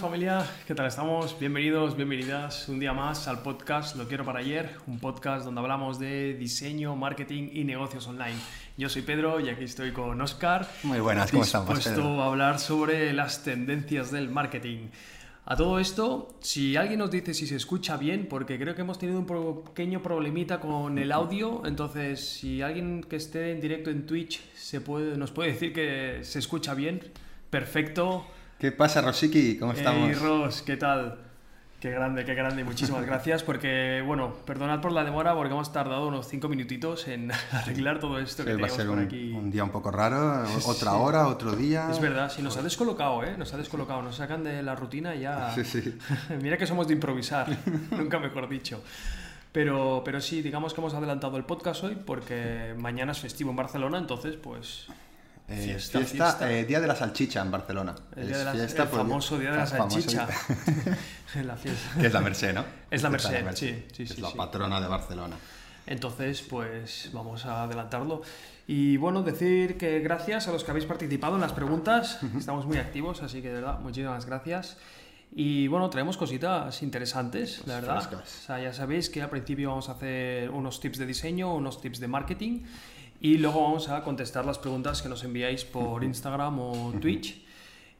Familia, ¿qué tal estamos? Bienvenidos, bienvenidas un día más al podcast Lo quiero para ayer, un podcast donde hablamos de diseño, marketing y negocios online. Yo soy Pedro y aquí estoy con Oscar. Muy buenas, ¿cómo estamos? Dispuesto a hablar sobre las tendencias del marketing. A todo esto, si alguien nos dice si se escucha bien, porque creo que hemos tenido un pequeño problemita con el audio, entonces si alguien que esté en directo en Twitch se puede, nos puede decir que se escucha bien, perfecto. ¿Qué pasa, Rosiki? ¿Cómo estamos? Hey, Ros, ¿qué tal? Qué grande, qué grande. Muchísimas gracias porque, bueno, perdonad por la demora porque hemos tardado unos cinco minutitos en arreglar todo esto que va a ser por un, aquí. un día un poco raro, otra hora, otro día. Es verdad, sí, nos ha descolocado, ¿eh? Nos ha descolocado, nos sacan de la rutina y ya... Sí, sí. Mira que somos de improvisar, nunca mejor dicho. Pero, pero sí, digamos que hemos adelantado el podcast hoy porque mañana es festivo en Barcelona, entonces pues Eh, Fiesta, fiesta, fiesta. eh, Día de la Salchicha en Barcelona. el, día de Es la- fiesta el porque- famoso día de la salchicha. la fiesta. que es la Merced, ¿no? Es la Esta Merced, sí, sí, que sí, Es la sí. patrona de Barcelona. Entonces, pues vamos a adelantarlo. Y bueno, decir que gracias a los que habéis participado en las preguntas. Estamos muy activos, así que de verdad, muchísimas gracias. Y bueno, traemos cositas interesantes, la verdad. frescas. O sea, ya sabéis que al principio vamos a hacer unos tips de diseño, unos tips de marketing. Y luego vamos a contestar las preguntas que nos enviáis por Instagram o Twitch.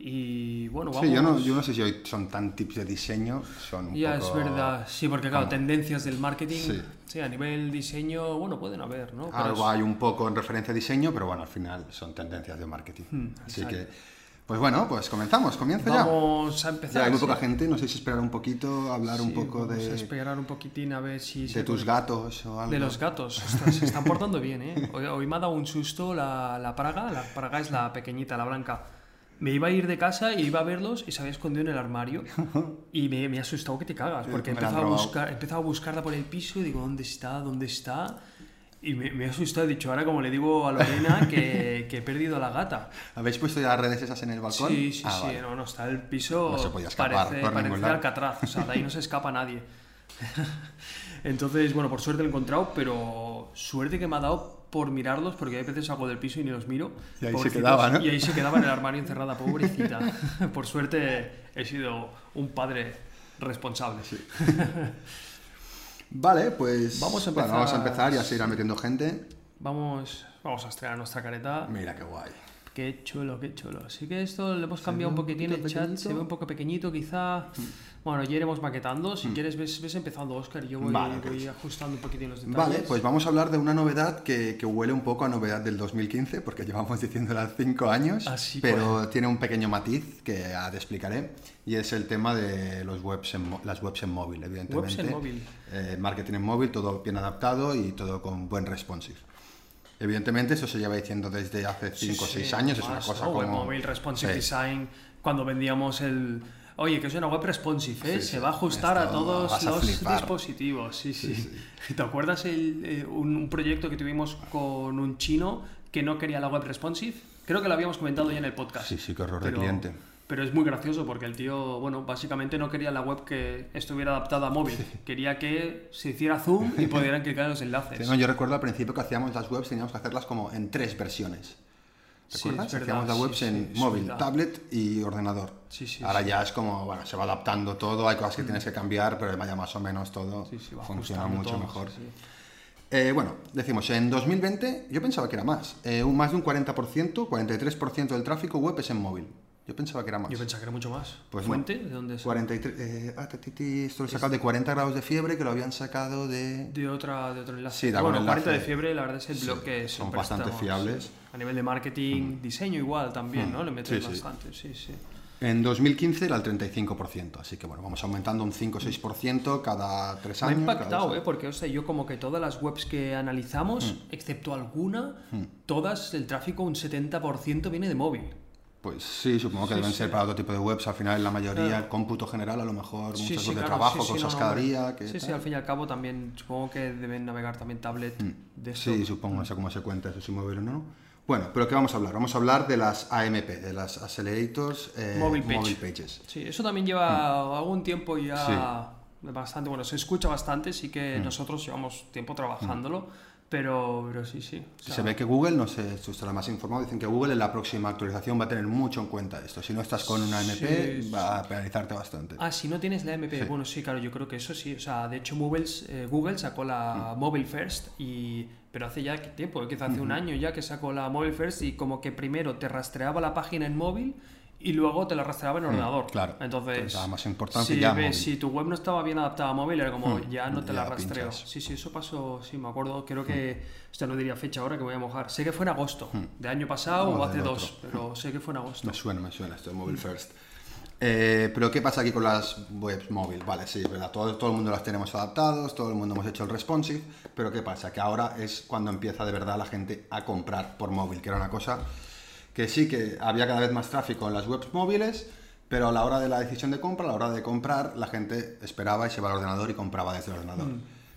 Y bueno, vamos. Sí, yo no, yo no sé si hoy son tan tips de diseño, son un Ya poco... es verdad, sí, porque claro, tendencias del marketing, Sí. sí. a nivel diseño, bueno, pueden haber, ¿no? Algo es- hay un poco en referencia a diseño, pero bueno, al final son tendencias de marketing. Hmm, Así exacto. que, pues bueno, pues comenzamos, comienzo ya. Vamos a empezar. Ya hay muy sí. poca gente, no sé si esperar un poquito, hablar un Sí, poco vamos a de, esperar un poquitín a ver si... de tus puede- gatos o algo. De los gatos. Ostras, se están portando bien, ¿eh? Hoy, hoy me ha dado un susto la, la praga. La praga es la pequeñita, la blanca. Me iba a ir de casa y iba a verlos y se había escondido en el armario. Y me, me ha asustado que te cagas, porque la han empezado a, buscar, he empezado a buscarla por el piso y digo, ¿dónde está? ¿Dónde está? Y me, me ha asustado. He dicho, ahora como le digo a Lorena que, que he perdido a la gata. ¿Habéis puesto ya las redes esas en el balcón? Sí, sí, Ah, sí, vale. no, no, está el piso, No se podía escapar parece, por parece. Alcatraz, o sea, de ahí no se escapa nadie. Entonces, bueno, por suerte lo he encontrado, pero suerte que me ha dado por mirarlos, porque hay veces salgo del piso y ni los miro. Y ahí se quedaba, ¿no? Y ahí se quedaba en el armario encerrada, pobrecita. por suerte he sido un padre responsable. Vale, pues Vamos a bueno, empezar- vamos a empezar y a seguir metiendo gente. Vamos, vamos a estrenar nuestra careta. Mira qué guay. Qué chulo, qué chulo. Así que esto le hemos cambiado un poquitín el chat, se ve un poco pequeñito quizá. Bueno, ya iremos maquetando. Si quieres, ves, ves empezando, Oscar, yo voy, Vale, voy pues. ajustando un poquitín los detalles. Vale, pues vamos a hablar de una novedad que, que huele un poco a novedad del 2015, porque llevamos diciéndola cinco años, Así pero tiene un pequeño matiz que te explicaré, y es el tema de los webs en las webs en móvil, evidentemente. Webs en móvil. Eh, marketing en móvil, todo bien adaptado y todo con buen responsive. Evidentemente, eso se lleva diciendo desde hace Sí, 5 o sí, 6 años, es una más, cosa ¿no? como... Web móvil, responsive Sí. design, cuando vendíamos el... Oye, que es una web responsive, ¿eh? Sí, se sí. va a ajustar a todos a los dispositivos. Sí, sí. ¿Te acuerdas el, eh, un, un proyecto que tuvimos con un chino que no quería la web responsive? Creo que lo habíamos comentado ya en el podcast. Sí, sí, qué horror de Pero- cliente. Pero es muy gracioso porque el tío, bueno, básicamente no quería la web que estuviera adaptada a móvil. Quería que se hiciera zoom y pudieran clicar en los enlaces. Sí, no, yo recuerdo al principio que hacíamos las webs, teníamos que hacerlas como en tres versiones. ¿Te Sí, acuerdas? verdad, Hacíamos sí, webs sí, en móvil, tablet y ordenador. Sí, sí, Ahora sí. ya es como, bueno, se va adaptando todo, hay cosas que tienes que cambiar, pero vaya más o menos todo Sí, sí, va funciona mucho todo, mejor. sí, sí. Eh, bueno, decimos, en 2020 yo pensaba que era más. Eh, un, más de un 40%, 43% del tráfico web es en móvil. Yo pensaba que era más. Yo pensaba que era mucho más. Pues ¿Fuente? ¿De dónde es? 43, eh, ah, titi, esto lo he sacado de 40 grados de fiebre, que lo habían sacado de... De, otra, de otro enlace. Sí, daba bueno, un 40 de enlace. fiebre, la verdad es el Sí, blog que son bastante estamos, fiables. sí. A nivel de marketing, diseño igual también, Mm, ¿no? Le meten sí, bastante, sí, sí. En 2015 era el 35%, así que bueno, vamos aumentando un 5 o 6% cada tres Me ha años. impactado, ¿eh? Porque, o sea, yo como que todas las webs que analizamos, Mm. excepto alguna, todas el tráfico, un 70% viene de móvil. Pues sí, supongo que Sí, deben sí. ser para otro tipo de webs. Al final, la mayoría, Claro. el cómputo general, a lo mejor Sí, muchos sí, de trabajo, sí, sí, cosas no, cada día. Que Sí, sí, tal. al fin y al cabo también supongo que deben navegar también tablet de esto. Sí, supongo, no sé cómo se cuenta eso, si móvil o no. Bueno, pero ¿qué vamos a hablar? Vamos a hablar de las AMP, de las Accelerators eh, Mobile Page. Mobile Pages. Sí, eso también lleva algún tiempo ya Mm. Sí. Mm. bastante, bueno, se escucha bastante, sí que nosotros llevamos tiempo trabajándolo, Pero, pero sí, sí. o sea, Se ve que Google, no sé, tú estarás más informado, dicen que Google en la próxima actualización va a tener mucho en cuenta esto. Si no estás con una MP, Sí. va a penalizarte bastante. Ah, si no tienes la MP, Sí. bueno, sí, claro, yo creo que eso sí. O sea, de hecho, Mobiles, eh, Google sacó la Mm. Mobile First, y, pero hace ya tiempo, quizá hace un año ya que sacó la Mobile First y como que primero te rastreaba la página en móvil y luego te la rastreaba en ordenador. Mm, claro. Entonces, más importancia si, ya ves- si tu web no estaba bien adaptada a móvil, era como, Mm, ya no te la rastreo. pinchas. Sí, sí, eso pasó, sí, me acuerdo, creo Mm. que, esto no diría fecha ahora que voy a mojar. Sé que fue en agosto, de año pasado O o hace dos, pero sé que fue en agosto. Me suena, me suena esto de Mobile First. Eh, pero ¿qué pasa aquí con las webs móvil? Vale, sí, es verdad, todo, todo el mundo las tenemos adaptados, todo el mundo hemos hecho el responsive, pero ¿qué pasa? Que ahora es cuando empieza de verdad la gente a comprar por móvil, que era una cosa que sí que había cada vez más tráfico en las webs móviles, pero a la hora de la decisión de compra, a la hora de comprar, la gente esperaba y se iba al ordenador y compraba desde el ordenador.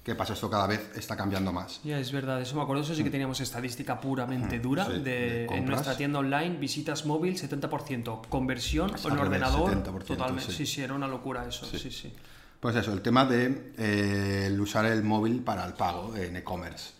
¿Qué pasa? Esto cada vez está cambiando más. Ya, es verdad, eso me acuerdo, eso sí que teníamos estadística puramente dura sí, de, de en nuestra tienda online, visitas móvil 70%, conversión en revés, ordenador 70%, totalmente, sí. sí. sí, era una locura eso, sí, sí. Pues eso, el tema de eh, el usar el móvil para el pago en e-commerce.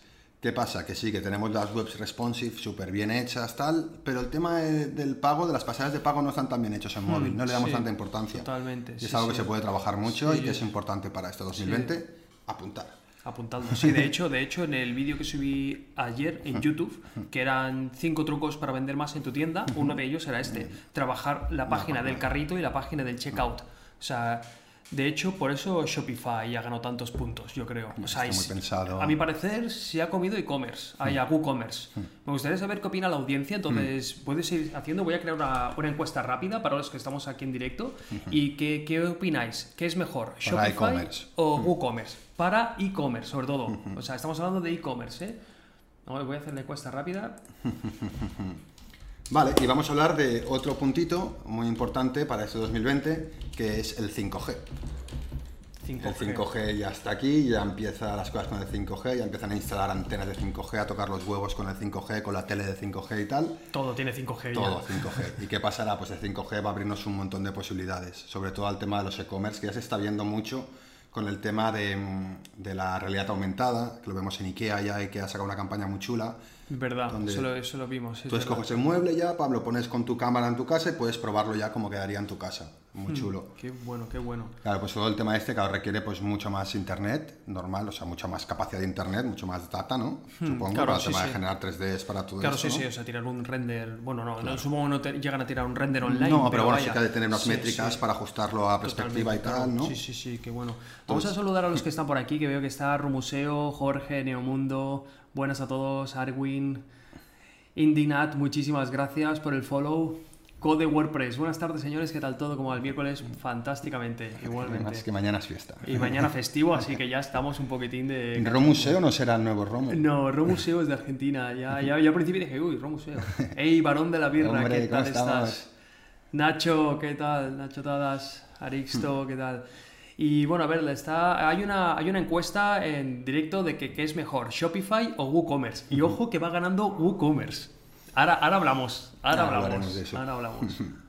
¿Qué pasa? Que sí, que tenemos las webs responsive súper bien hechas, tal, pero el tema de- del pago, de las pasadas de pago no están tan bien hechos en móvil, no le damos Hmm, sí, tanta importancia. totalmente, Y sí, es algo que sí. se puede trabajar mucho y que es importante para este 2020 apuntar. Apuntando. Sí, de hecho, de hecho, en el vídeo que subí ayer en YouTube, que eran cinco trucos para vender más en tu tienda, uno de ellos era este, trabajar la página del carrito y la página del checkout. O sea, de hecho, por eso Shopify ya ganó tantos puntos, yo creo. O sea, Está muy pensado. a mi parecer se ha comido e-commerce, hay a WooCommerce. Me gustaría saber qué opina la audiencia, entonces puedes ir haciendo, voy a crear una, una encuesta rápida para los que estamos aquí en directo. ¿Y qué, qué opináis? ¿Qué es mejor, Shopify e-commerce. o WooCommerce? Para e-commerce, sobre todo. O sea, estamos hablando de e-commerce, ¿eh? Voy a hacer la encuesta rápida. Vale, y vamos a hablar de otro puntito muy importante para este 2020, que es el 5G. 5G. El 5G ya está aquí, ya empiezan las cosas con el 5G, ya empiezan a instalar antenas de 5G, a tocar los huevos con el 5G, con la tele de 5G y tal. Todo tiene 5G Todo ya. 5G. ¿Y qué pasará? Pues el 5G va a abrirnos un montón de posibilidades, sobre todo al tema de los e-commerce, que ya se está viendo mucho con el tema de, mm, de la realidad aumentada, que lo vemos en IKEA ya, IKEA ha sacado una campaña muy chula. Verdad, Donde eso lo, eso lo vimos. es Tú verdad. escoges el mueble ya, Pablo, pones con tu cámara en tu casa y puedes probarlo ya como quedaría en tu casa. Muy Hmm. chulo. Qué bueno, qué bueno. Claro, pues todo el tema este, claro, requiere pues mucho más internet, normal, o sea, mucha más capacidad de internet, mucho más data, ¿no? Supongo, Hmm, claro, para el sí, tema sí. de generar 3Ds para todo Claro, esto, sí, ¿no? sí, o sea, tirar un render. Bueno, no, no supongo que no te- llegan a tirar un render online. No, pero, bueno, sí vaya. que ha de tener unas Sí, métricas sí. para ajustarlo a perspectiva y tal, claro. ¿no? Sí, sí, sí, qué bueno. Vamos a saludar a los que están por aquí, que veo que está Rumuseo, Jorge, Neomundo, buenas a todos, Arwin, Indinat, muchísimas gracias por el follow. Code WordPress, buenas tardes señores, ¿qué tal todo? Como el miércoles, fantásticamente, Además igualmente. que mañana es fiesta. Y mañana festivo, así que ya estamos un poquitín de... ¿Romuseo no será el nuevo Romu? No, Romuseo es de Argentina. Ya, ya, ya al principio dije, uy, Romuseo. Ey, varón de la birra, Hombre, ¿qué tal estás? Nacho, ¿qué tal? Nacho Tadas, Arixto, ¿qué tal? Y bueno, a ver, está, hay, una, hay una encuesta en directo de que qué es mejor, Shopify o WooCommerce. Y ojo que va ganando WooCommerce. Ahora, ahora hablamos, ahora Ahora hablamos, ahora hablamos.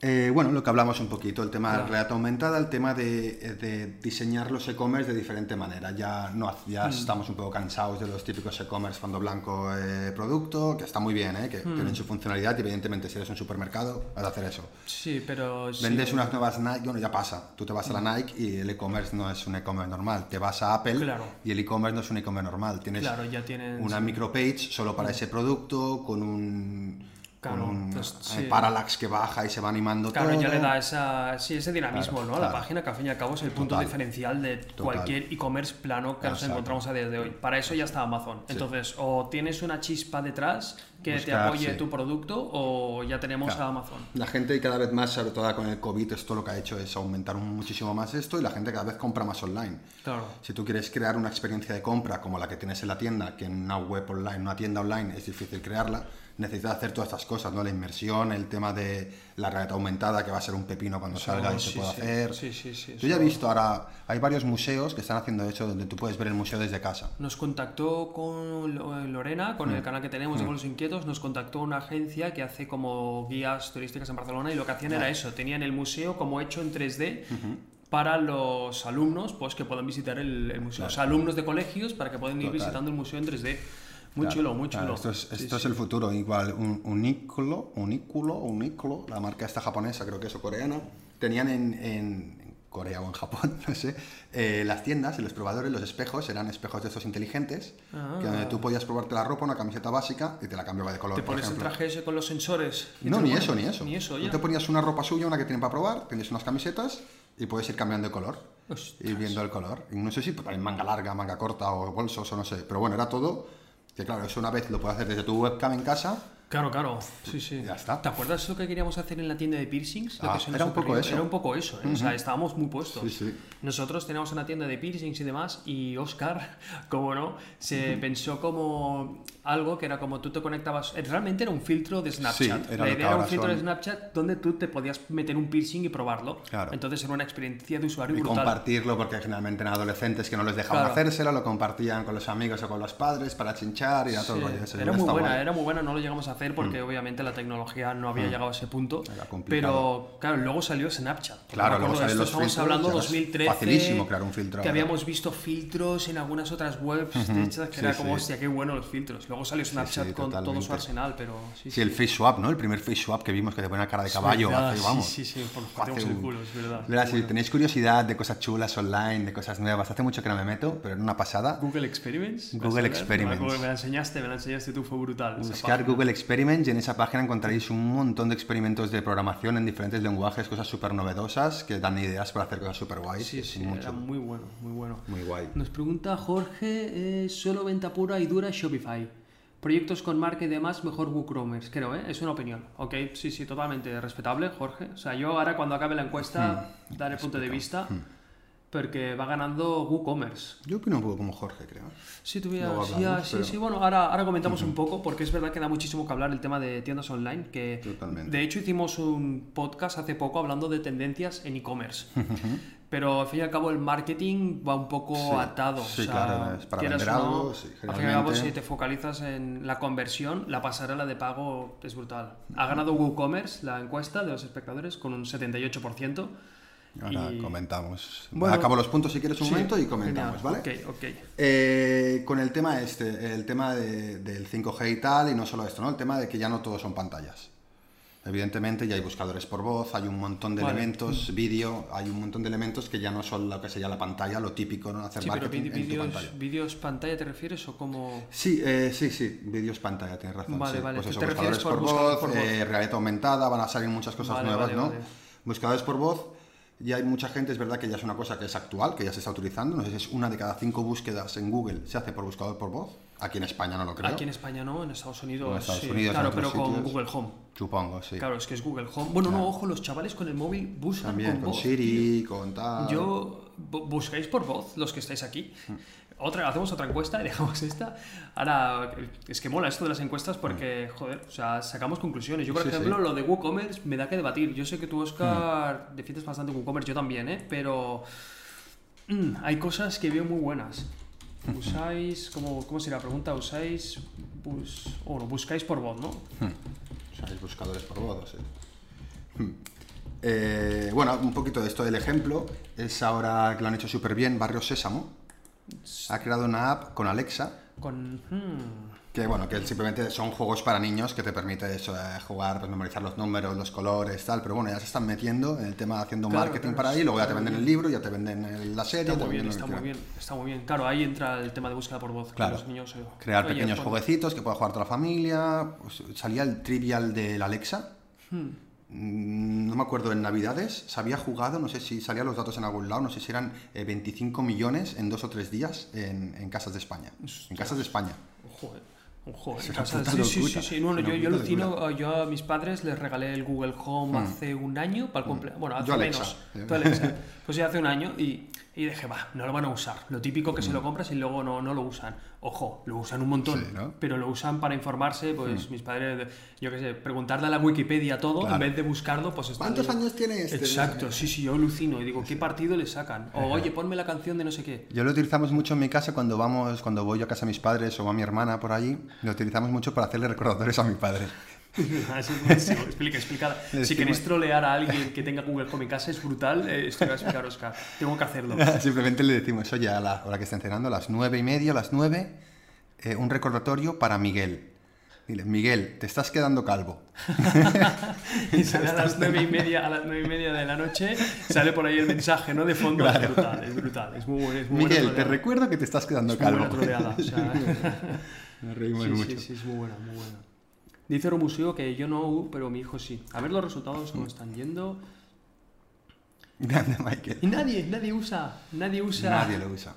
Eh, bueno, lo que hablamos un poquito, el tema de la Claro. realidad aumentada, el tema de, de diseñar los e-commerce de diferente manera. Ya, no, ya Mm. estamos un poco cansados de los típicos e-commerce fondo blanco eh, producto, que está muy bien, eh, Mm. que tienen su funcionalidad y evidentemente si eres un supermercado vas a hacer eso. Sí, pero... sí. Vendes unas nuevas Nike, bueno, ya pasa. Tú te vas a la Nike y el e-commerce no es un e-commerce normal. Te vas a Apple Claro. y el e-commerce no es un e-commerce normal. Tienes Claro, ya tienen... una micropage solo para ese producto, con un, Claro, un pues, eh, sí. parallax que baja y se va animando Claro, todo. ya le da esa, sí, ese dinamismo Claro, ¿no? a la claro. página, que al fin y al cabo es el punto Total. diferencial de cualquier e-commerce plano que nos Exacto. encontramos a día de hoy. Para eso ya está Amazon. Entonces, o tienes una chispa detrás que te Buscar, apoye sí. tu producto, o ya tenemos a Amazon. La gente cada vez más, sobre todo con el COVID, esto lo que ha hecho es aumentar muchísimo más esto y la gente cada vez compra más online. Claro. Si tú quieres crear una experiencia de compra como la que tienes en la tienda, que en una web online, una tienda online es difícil crearla, necesitas hacer todas estas cosas, ¿no? La inmersión, el tema de la realidad aumentada, que va a ser un pepino cuando salga y sí, se pueda sí. hacer. Sí, sí, sí, Yo ya he visto ahora, hay varios museos que están haciendo eso, donde tú puedes ver el museo desde casa. Nos contactó con Lo- Lorena, con Mm. el canal que tenemos de Con los Inquietos, nos contactó una agencia que hace como guías turísticas en Barcelona y lo que hacían era eso, tenían el museo como hecho en 3D para los alumnos pues que puedan visitar el, el museo. O sea, alumnos de colegios para que puedan ir Total. visitando el museo en 3D. Muy Claro, chulo, muy claro, chulo. esto es, Sí, esto es sí. el futuro. Igual, un, Uniqlo, Uniqlo, Uniqlo, la marca esta japonesa, creo que es o coreana, tenían en, en Corea o en Japón, no sé, eh, las tiendas los probadores, los espejos, eran espejos de estos inteligentes, Ah. que donde tú podías probarte la ropa, una camiseta básica, y te la cambiaba de color, Te por pones el traje ese con los sensores. No, ni eso, ni eso. Ni eso, Tú ya. te ponías una ropa suya, una que tienen para probar, tienes unas camisetas y puedes ir cambiando de color. Ostras. Ir viendo el color. Y no sé si también manga larga, manga corta o bolsos o no sé. Pero bueno, era todo. Que claro, eso una vez lo puedes hacer desde tu webcam en casa. Claro, claro. Sí, sí. Ya está. ¿Te acuerdas lo que queríamos hacer en la tienda de piercings? Lo Ah, que era un poco eso. Era un poco eso, ¿eh? O sea, estábamos muy puestos. Sí, sí. Nosotros teníamos una tienda de piercings y demás y Oscar, como no, se pensó como algo que era como tú te conectabas... eh, Realmente era un filtro de Snapchat. Sí, era la idea era un filtro de son. Snapchat donde tú te podías meter un piercing y probarlo. Claro. Entonces era una experiencia de usuario Y brutal. compartirlo, porque generalmente eran adolescentes que no les dejaban Claro. hacérselo, lo compartían con los amigos o con los padres para chinchar y era todo el Sí, rollo era muy buena, guay. Era muy buena, no lo llegamos a hacer porque obviamente la tecnología no había llegado a ese punto. Era complicado. Pero claro, luego salió Snapchat. Claro, luego esto, los estamos filtros, hablando ya ves, 2013. facilísimo crear un filtro Que ahora. habíamos visto filtros en algunas otras webs de hechas que Sí, era sí. como, hostia, qué bueno los filtros. Luego salió Snapchat sí, con todo su totalmente. arsenal, pero sí, Sí, el face swap, ¿no? El primer face swap que vimos que te ponía cara de caballo. verdad, hace, sí, vamos, sí, sí, por- pateamos el culo, es verdad. Si Bueno. tenéis curiosidad de cosas chulas online, de cosas nuevas, hace mucho que no me meto, pero en una pasada. Google Experiments. ¿me Google? Experiments. Me la enseñaste, me la enseñaste tú, fue brutal. Buscar. Google Experiments y en esa página encontraréis un montón de experimentos de programación en diferentes lenguajes, cosas súper novedosas que dan ideas para hacer cosas súper guays. Sí, sí, muy era muy bueno, muy bueno. Muy guay. Nos pregunta Jorge, eh, solo venta pura y dura Shopify. Proyectos con marca y demás, mejor WooCommerce, creo, ¿eh? Es una opinión. Ok, sí, sí, totalmente respetable, Jorge. O sea, yo ahora cuando acabe la encuesta daré punto de vista porque va ganando WooCommerce. Yo opino un poco como Jorge, creo. Sí, tuviera, sí, ah, sí, pero- sí, bueno, ahora, ahora comentamos un poco porque es verdad que da muchísimo que hablar el tema de tiendas online, que Totalmente. de hecho hicimos un podcast hace poco hablando de tendencias en e-commerce. Pero al fin y al cabo el marketing va un poco Sí, atado. sí, o sea, claro, es para vender sí, al fin y al cabo, si te focalizas en la conversión, la pasarela de pago es brutal. Ha ganado WooCommerce la encuesta de los espectadores con un 78%. Ahora y- comentamos. Bueno, Acabo los puntos si quieres un Sí, momento y comentamos, genial. ¿vale? Ok, ok. Eh, con el tema este, el tema de- del 5G y tal, y no solo esto, ¿no? El tema de que ya no todo son pantallas. Evidentemente ya hay buscadores por voz, hay un montón de Vale. elementos, vídeo, hay un montón de elementos que ya no son lo que sería la pantalla, lo típico, ¿no? Hacer Sí, pero marketing en tu vídeos, pantalla. vídeos pantalla te refieres o como... Sí, eh, sí, sí, vídeos pantalla, tienes razón. Vale, sí. vale, Pues eso, te buscadores por voz, por voz. eh, realidad aumentada, van a salir muchas cosas Vale, nuevas, vale, ¿no? Buscadores por voz, ya hay mucha gente, es verdad que ya es una cosa que es actual, que ya se está utilizando, no sé si es una de cada cinco búsquedas en Google se hace por buscador por voz, aquí en España no lo creo, Aquí en España no, en Estados Unidos, En Estados sí. Unidos, en claro, pero con sitios. Google Home. supongo, sí. Claro, es que es Google Home. Bueno, no, ojo, los chavales con el móvil buscan También con con voz. Siri, con tal... Yo, bu- buscáis por voz los que estáis aquí. Mm. Otra, hacemos otra encuesta y dejamos esta. Ahora, es que mola esto de las encuestas porque, joder, o sea, sacamos conclusiones. Yo, por Mm. Sí, ejemplo, sí. lo de WooCommerce me da que debatir. Yo sé que tú, Oscar, defiendes bastante WooCommerce, yo también, ¿eh? Pero mm, hay cosas que veo muy buenas. Usáis, ¿cómo, cómo sería la pregunta? ¿Usáis, bus, o no, buscáis por voz, no? Hay buscadores por voz, sí. Eh, bueno, un poquito de esto del ejemplo es ahora que lo han hecho súper bien, Barrio Sésamo ha creado una app con Alexa Con... hmm, que bueno, que simplemente son juegos para niños que te permite eso, eh, jugar, pues, memorizar los números, los colores, tal, pero bueno, ya se están metiendo en el tema haciendo Claro, marketing para ahí, luego ya te venden el libro, ya te venden la serie, Está muy bien, está muy bien, está muy bien. Claro, ahí entra el tema de búsqueda por voz. Claro. Los niños, eh, Crear pequeños jueguecitos que pueda jugar toda la familia. Pues, salía el trivial del Alexa. Hmm. Mm, No me acuerdo, en Navidades se había jugado, no sé si salían los datos en algún lado, no sé si eran eh, 25 millones en dos o tres días en, en casas de España. En casas de España. Eh. Eh. Es puta sí, sí, sí, sí. Bueno, yo, yo alucino, yo a mis padres les regalé el Google Home hace un año para el cumpleaños. Bueno, hace Yo Alexa. menos. Alexa. Pues ya hace un año y, y dije, va, no lo van a usar. Lo típico que se Mm. lo compras y luego no, no lo usan. Ojo, lo usan un montón, Sí, ¿no? Mm. pero lo usan para informarse, pues mis padres, yo qué sé, preguntarle a la Wikipedia todo Claro. en vez de buscarlo, pues ¿Cuántos años tiene este? Exacto, sí, sí, yo alucino y digo, ¿qué partido le sacan? O, oye, ponme la canción de no sé qué. Yo lo utilizamos mucho en mi casa cuando vamos, cuando voy yo a casa de mis padres o a mi hermana por allí, lo utilizamos mucho para hacerle recordatorios a mi padre. Así es buenísimo. Explica, explica. Le Si queréis trolear a alguien que tenga Google Home en casa, es brutal. Eh, esto que va a explicar Oscar. Tengo que hacerlo. Simplemente le decimos, oye, a la hora que estén cenando, a las nueve y media, a las nueve, eh, un recordatorio para Miguel. Dile, Miguel, te estás quedando calvo. Y sale a las nueve y media, a las nueve y media de la noche, sale por ahí el mensaje, ¿no? De fondo. Es brutal, es brutal. Es muy, bueno, es muy Miguel, te recuerdo que te estás quedando Es muy calvo. buena troleada. O sea, Nos reímos sí, mucho. sí, sí, es muy buena, muy buena. Dice Romuseo que yo no, pero mi hijo sí. A ver los resultados cómo están yendo. Grande, Michael. Y nadie, nadie usa, nadie usa, Nadie lo usa.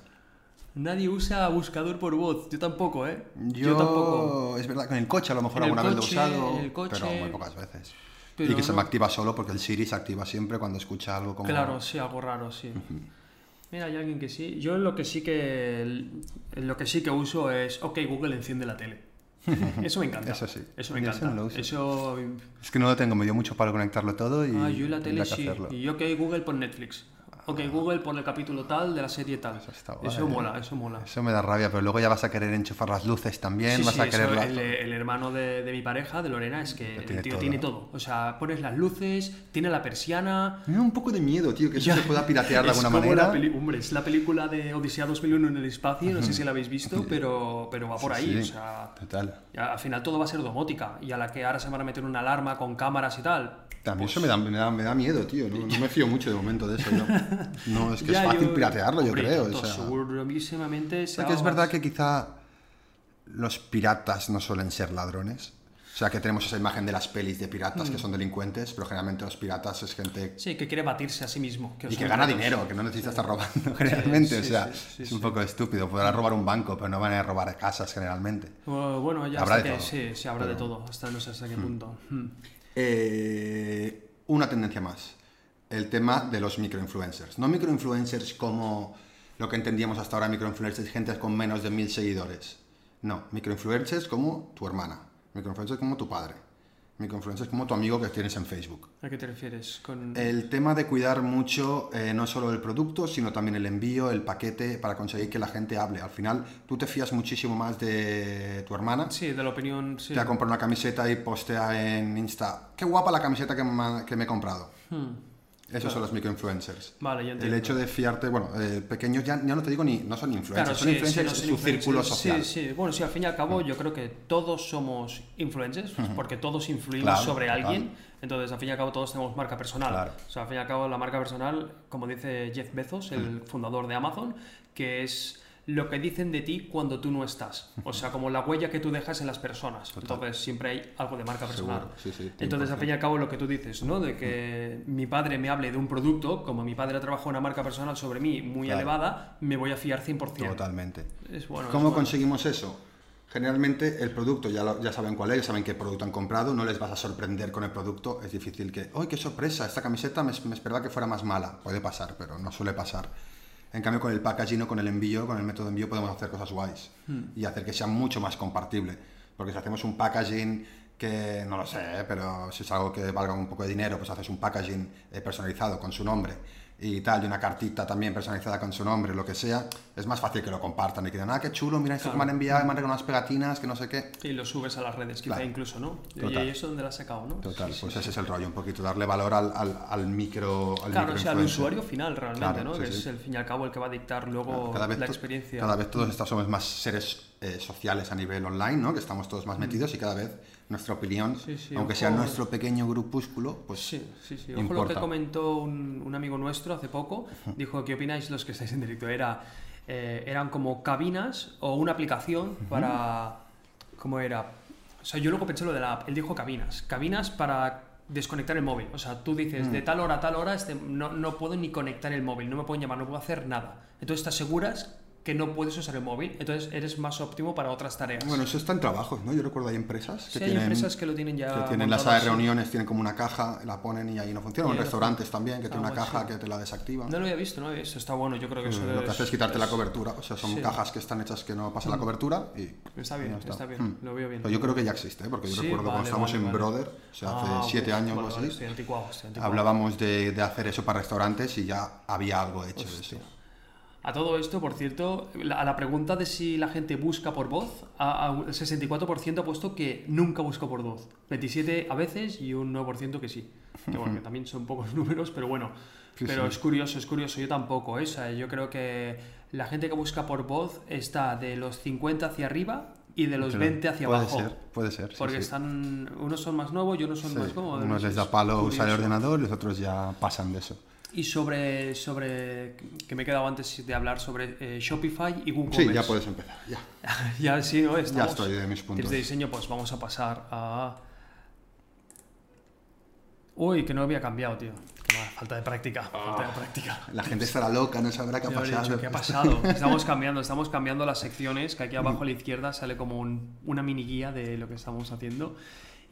nadie usa buscador por voz. Yo tampoco, ¿eh? Yo, tampoco. Es verdad, con el coche a lo mejor En alguna vez lo he usado, el coche, pero muy pocas veces. pero y que se me activa solo porque el Siri se activa siempre cuando escucha algo como... Claro, sí, algo raro, sí. Mira, hay alguien que sí. Yo lo que sí que lo que sí que uso es, ok, Google enciende la tele. Eso me encanta. Eso sí. Eso me Yo encanta. eso no. Eso Es que no lo tengo, me dio mucho para conectarlo todo y... Ah, yo y la tele que sí. Y ok, Google pon Netflix. Ok, Google pon el capítulo tal de la serie tal. Eso está Eso mola, eso mola. Eso me da rabia, pero luego ya vas a querer enchufar las luces también, Sí, vas sí, a eso, querer... la- el, el hermano de, de mi pareja, de Lorena, es que el tiene tío todo. tiene todo. O sea, pones las luces, tiene la persiana. Me da un poco de miedo, tío, que eso Ya. se pueda piratear de Es alguna como manera. la hombre, es la película de Odisea 2001 en el espacio, no sé si la habéis visto, pero, pero va por Sí, ahí. O sea, Total. al final todo va a ser domótica. Y a la que ahora se van a meter una alarma con cámaras y tal. También pues- eso me da, me, da, me da miedo, tío. No, no me fío mucho de momento de eso. yo. No, es que Ya, es fácil yo- piratearlo, yo hombre, creo. o sea. segurísimamente O se sea, que es verdad que quizá los piratas no suelen ser ladrones. O sea, que tenemos esa imagen de las pelis de piratas Mm. que son delincuentes, pero generalmente los piratas es gente Sí, que quiere batirse a sí mismo. y son que gana dinero, que no necesita estar robando generalmente. sí, o sea, es un poco estúpido. Podrán robar un banco, pero no van a robar casas generalmente. Uh, Bueno, ya Habrá de que todo, sí, sí, habrá de todo, hasta no sé hasta qué punto. Hmm. Eh, una tendencia más, el tema de los microinfluencers. No microinfluencers como lo que entendíamos hasta ahora, microinfluencers, gente con menos de mil seguidores. No, microinfluencers como tu hermana, microinfluencers como tu padre, microinfluencers como tu amigo que tienes en Facebook. ¿A qué te refieres? Con... El tema de cuidar mucho eh, no solo el producto, sino también el envío, el paquete, para conseguir que la gente hable. Al final, tú te fías muchísimo más de tu hermana Sí, de la opinión, sí. te ha comprado una camiseta y postea en Insta, qué guapa la camiseta que me, que me he comprado. Hmm. Esos son los microinfluencers. Vale, El entiendo. hecho de fiarte, bueno, eh, pequeños ya, ya no te digo ni, no son influencers, Claro, son sí, influencers sí, no son su influencers. círculo social. Sí, sí. Bueno, sí, al fin y al cabo yo creo que todos somos influencers, pues, porque todos influimos Claro, sobre alguien. Entonces, al fin y al cabo todos tenemos marca personal. Claro. O sea, al fin y al cabo la marca personal, como dice Jeff Bezos, el fundador de Amazon, que es lo que dicen de ti cuando tú no estás. O sea, como la huella que tú dejas en las personas. Entonces, siempre hay algo de marca personal. Sí, sí, Entonces, al 100%. fin y al cabo, lo que tú dices, ¿no? De que mi padre me hable de un producto, como mi padre ha trabajado una marca personal sobre mí muy Claro. elevada, me voy a fiar 100%. Totalmente. Es bueno. es ¿Cómo bueno. conseguimos eso? Generalmente el producto ya, lo- ya saben cuál es, ya saben qué producto han comprado, no les vas a sorprender con el producto, es difícil que, ¡ay, qué sorpresa! Esta camiseta me, me esperaba que fuera más mala. Puede pasar, pero no suele pasar. En cambio, con el packaging o con el envío, con el método de envío, podemos hacer cosas guays y hacer que sea mucho más compartible. Porque si hacemos un packaging que, no lo sé, pero si es algo que valga un poco de dinero, pues haces un packaging eh, personalizado con su nombre y tal, y una cartita también personalizada con su nombre, lo que sea, es más fácil que lo compartan y que digan, ah, qué chulo, mira esto que me han enviado, me han regalado unas pegatinas, que no sé qué. Y lo subes a las redes, quizá Claro. incluso, ¿no? Y Total. y eso dónde lo has sacado, ¿no? Total, Sí, pues sí. ese es el rollo, un poquito darle valor al, al, al micro al Claro, o sea, al usuario final realmente, Claro, ¿no? que es el fin y al cabo el que va a dictar luego cada vez, la experiencia. cada vez todos estamos somos más seres eh, sociales a nivel online, ¿no? Que estamos todos más metidos y cada vez nuestra opinión, Mm. Sí, sí, aunque ojo. sea nuestro pequeño grupúsculo, pues Sí, sí, sí. Ojo lo importa. que comentó un, un amigo nuestro hace poco. Dijo, ¿qué opináis los que estáis en directo? Era, eh, eran como cabinas o una aplicación para... ¿Cómo era? O sea, yo luego pensé lo de la app. Él dijo cabinas. Cabinas para desconectar el móvil. O sea, tú dices, Mm. de tal hora a tal hora este, no, no puedo ni conectar el móvil, no me pueden llamar, no puedo hacer nada. Entonces te aseguras que no puedes usar el móvil, entonces eres más óptimo para otras tareas. Bueno, eso está en trabajos, ¿no? Yo recuerdo hay empresas que sí, hay tienen, empresas que lo tienen ya que tienen la sala de reuniones, tienen como una caja, la ponen y ahí no funciona. O en no restaurantes también, que tienen Ah, una bueno, caja sí. que te la desactiva. No lo había visto, no había visto. Está bueno, yo creo que eso Lo que hace es quitarte la cobertura, o sea, son. Mm. cajas que están hechas que no pasa la cobertura y... Está bien, está bien, Mm. lo veo bien. Pero yo creo que ya existe, ¿eh? porque yo recuerdo cuando estábamos vale, en vale. Brother, o sea, hace Ah, siete años o así, hablábamos de, de hacer eso para restaurantes y ya había algo hecho de eso. A todo esto, por cierto, la- a la pregunta de si la gente busca por voz, el 64% ha puesto que nunca buscó por voz. 27 a veces y un 9% que sí. Que bueno, que también son pocos números, pero bueno. Sí, pero sí. es curioso, es curioso. Yo tampoco, ¿eh? O sea, yo creo que la gente que busca por voz está de los 50 hacia arriba y de los Pero 20 hacia puede abajo. Ser, puede ser. sí, Porque sí. están, unos son más nuevos y unos son Sí, más cómodos. Unos les Es da palo usar el ordenador y los otros ya pasan de eso. Y sobre, sobre, que me he quedado antes de hablar sobre eh, Shopify y Sí, WooCommerce. ya puedes empezar. Ya, ya sí, ¿no? Estamos, estoy de mis puntos. Tips de diseño, pues vamos a pasar a... Uy, que no había cambiado, tío. Falta de práctica, falta de práctica. La gente estará loca, no sabrá qué ha Ya pasado. dicho, ¿Qué ha pasado? Estamos cambiando, estamos cambiando las secciones, que aquí abajo a la izquierda sale como un- una mini guía de lo que estamos haciendo.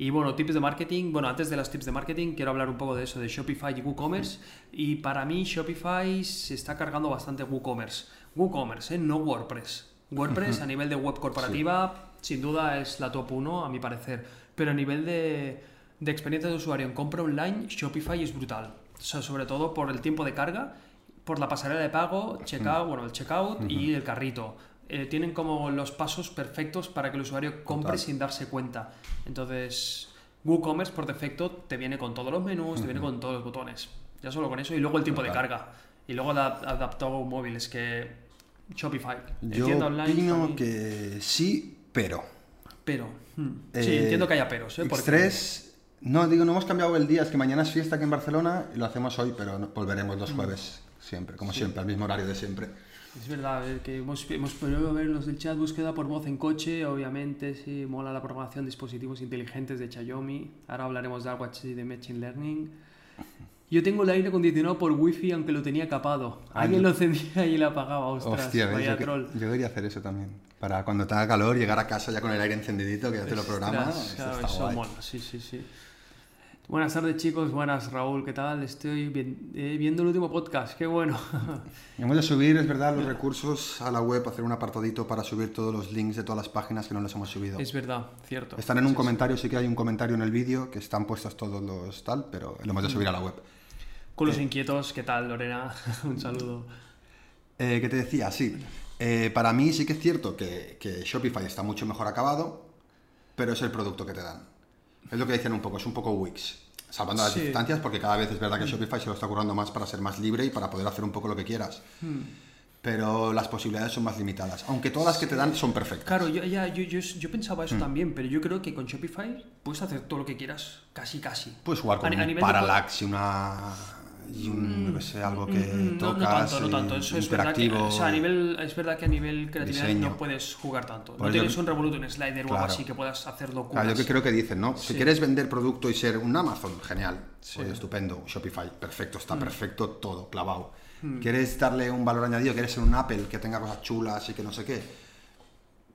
Y bueno, tips de marketing. Bueno, antes de los tips de marketing, quiero hablar un poco de eso, de Shopify y WooCommerce. Y para mí, Shopify se está cargando bastante WooCommerce. WooCommerce, ¿eh? no WordPress. WordPress a nivel de web corporativa, sin duda es la top 1, a mi parecer. Pero a nivel de, de experiencia de usuario en compra online, Shopify es brutal. O sea, sobre todo por el tiempo de carga, por la pasarela de pago, checkout, bueno, el checkout y el carrito. Eh, tienen como los pasos perfectos para que el usuario compre Total. sin darse cuenta. Entonces, WooCommerce por defecto te viene con todos los menús, te viene con todos los botones. Ya solo con eso. Y luego el tiempo de carga. Y luego la adaptado móvil. Es que Shopify. Yo tienda online, opino mí- que sí, pero. Pero. hmm. Sí, Eh, entiendo que haya peros. ¿eh? Porque- X3, no, digo, no hemos cambiado el día, es que mañana es fiesta aquí en Barcelona y lo hacemos hoy, pero volveremos Mm. los jueves, siempre, como siempre, al mismo horario de siempre. Es verdad, que hemos, hemos podido ver los del chat búsqueda por voz en coche, obviamente, sí, mola la programación de dispositivos inteligentes de Xiaomi. Ahora hablaremos de algo así de Machine Learning. Yo tengo el aire acondicionado por wifi aunque lo tenía capado. Ah, Alguien lo encendía y lo apagaba, ostras, Hostia, vaya yo, que- troll. yo debería hacer eso también. Para cuando tenga calor, llegar a casa ya con el aire encendidito, que ya te lo programas. Claro, está eso guay. mola, sí, sí, sí. Buenas tardes chicos, buenas Raúl, ¿qué tal? Estoy bien- eh, viendo el último podcast, qué bueno. Hemos de subir, es verdad, los recursos a la web, hacer un apartadito para subir todos los links de todas las páginas que no les hemos subido. es verdad, cierto. Están en un comentario, sí que hay un comentario en el vídeo que están puestos todos los tal, pero lo hemos de subir a la web. Culos inquietos, ¿qué tal Lorena? un saludo. Eh, ¿Qué te decía? Sí. Eh, para mí sí que es cierto que, que Shopify está mucho mejor acabado, pero es el producto que te dan. Es lo que dicen un poco, es un poco Wix. Salvando las Sí. distancias, porque cada vez es verdad que Shopify se lo está currando más para ser más libre y para poder hacer un poco lo que quieras. Pero las posibilidades son más limitadas. Aunque todas las que te dan son perfectas. Claro, yo, ya, yo, yo, yo pensaba eso también, pero yo creo que con Shopify puedes hacer todo lo que quieras, casi, casi. Puedes jugar con A- a un nivel de parallax y una. Y un. yo qué sé, algo que Mm, no, no tocas. tanto, no tanto. Eso es verdad que, interactivo. o sea, a nivel, es verdad que a nivel creatividad Diseño. no puedes jugar tanto. Por no tienes un Revolut, un Slider o algo Claro. así que puedas hacer locuras. Claro, yo que creo que dicen, ¿no? Si quieres vender producto y ser un Amazon, genial, Sí. estupendo, Shopify, perfecto, está Mm. perfecto todo, clavado. ¿Quieres darle un valor añadido? ¿Quieres ser un Apple que tenga cosas chulas y que no sé qué?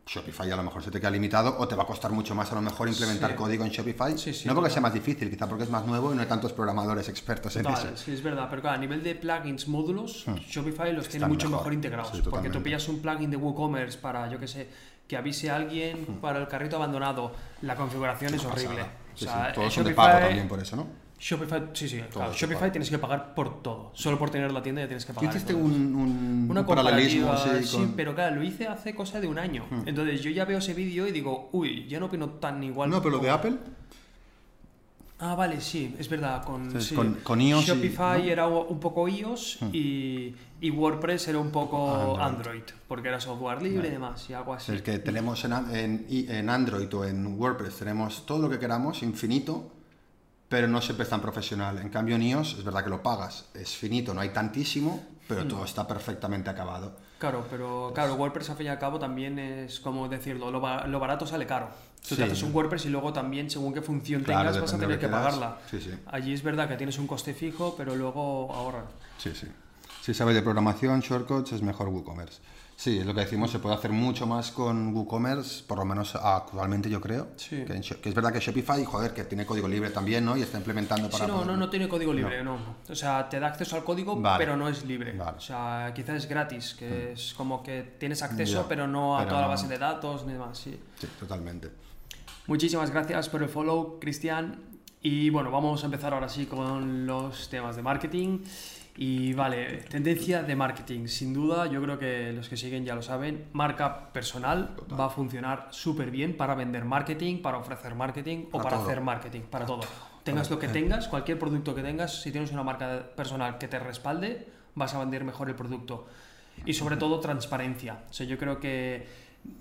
Shopify a lo mejor se te queda limitado o te va a costar mucho más a lo mejor implementar Sí. código en Shopify. Sí, sí, no porque sea más difícil, quizá porque es más nuevo y no hay tantos programadores expertos en eso. sí, es verdad, pero claro, a nivel de plugins, módulos, Shopify los tiene mucho mejor, mejor, integrados. porque tú pillas un plugin de WooCommerce para, yo que sé, que avise a alguien para el carrito abandonado, la configuración es horrible. O sea, todos son de pago también por eso, ¿no? Shopify, sí, sí, claro, Shopify tienes que pagar por todo. Solo por tener la tienda ya tienes que Tú pagar. hiciste todo. un, un- Una un paralelismo así sí, con... pero claro, lo hice hace cosa de un año. Entonces yo ya veo ese vídeo y digo, uy, ya no opino tan igual. No, pero lo de Apple... Ah, vale, sí, es verdad. Con, sí. con- con iOS y- Shopify ¿no? Hmm. era un poco iOS y, y WordPress era un poco Android. Android, porque era software libre y demás, y algo así. Es que tenemos en, en, en Android o en WordPress tenemos todo lo que queramos, infinito, pero no siempre es tan profesional. En cambio en iOS es verdad que lo pagas, es finito, no hay tantísimo, pero todo está perfectamente acabado. Claro, pero claro, WordPress al fin y al cabo también es como decirlo, lo, ba- lo barato sale caro. Tú Sí. te haces un WordPress y luego también, según qué función Claro, tengas, vas a tener que pagarla. Sí, sí. Allí es verdad que tienes un coste fijo, pero luego ahorras. Sí, sí. Si sabes de programación, shortcuts, es mejor WooCommerce. Sí, es lo que decimos, se puede hacer mucho más con WooCommerce, por lo menos actualmente yo creo. Sí. Que, es verdad que Shopify, joder, que tiene código libre también, ¿no? Y está implementando para... Sí, no, poder- no, no tiene código libre, no. O sea, te da acceso al código, Vale. pero no es libre. Vale. O sea, quizás es gratis, que es como que tienes acceso, Ya, pero no a pero toda la base de datos ni demás. Sí. Sí, totalmente. Muchísimas gracias por el follow, Cristian. Y bueno, vamos a empezar ahora sí con los temas de marketing. Y vale, tendencia de marketing. Sin duda, yo creo que los que siguen ya lo saben. Marca personal va a funcionar súper bien para vender marketing, para ofrecer marketing o Para todo. hacer marketing, para todo. Tengas lo que tengas, cualquier producto que tengas, si tienes una marca personal que te respalde, vas a vender mejor el producto. Y sobre todo transparencia. O sea, yo creo que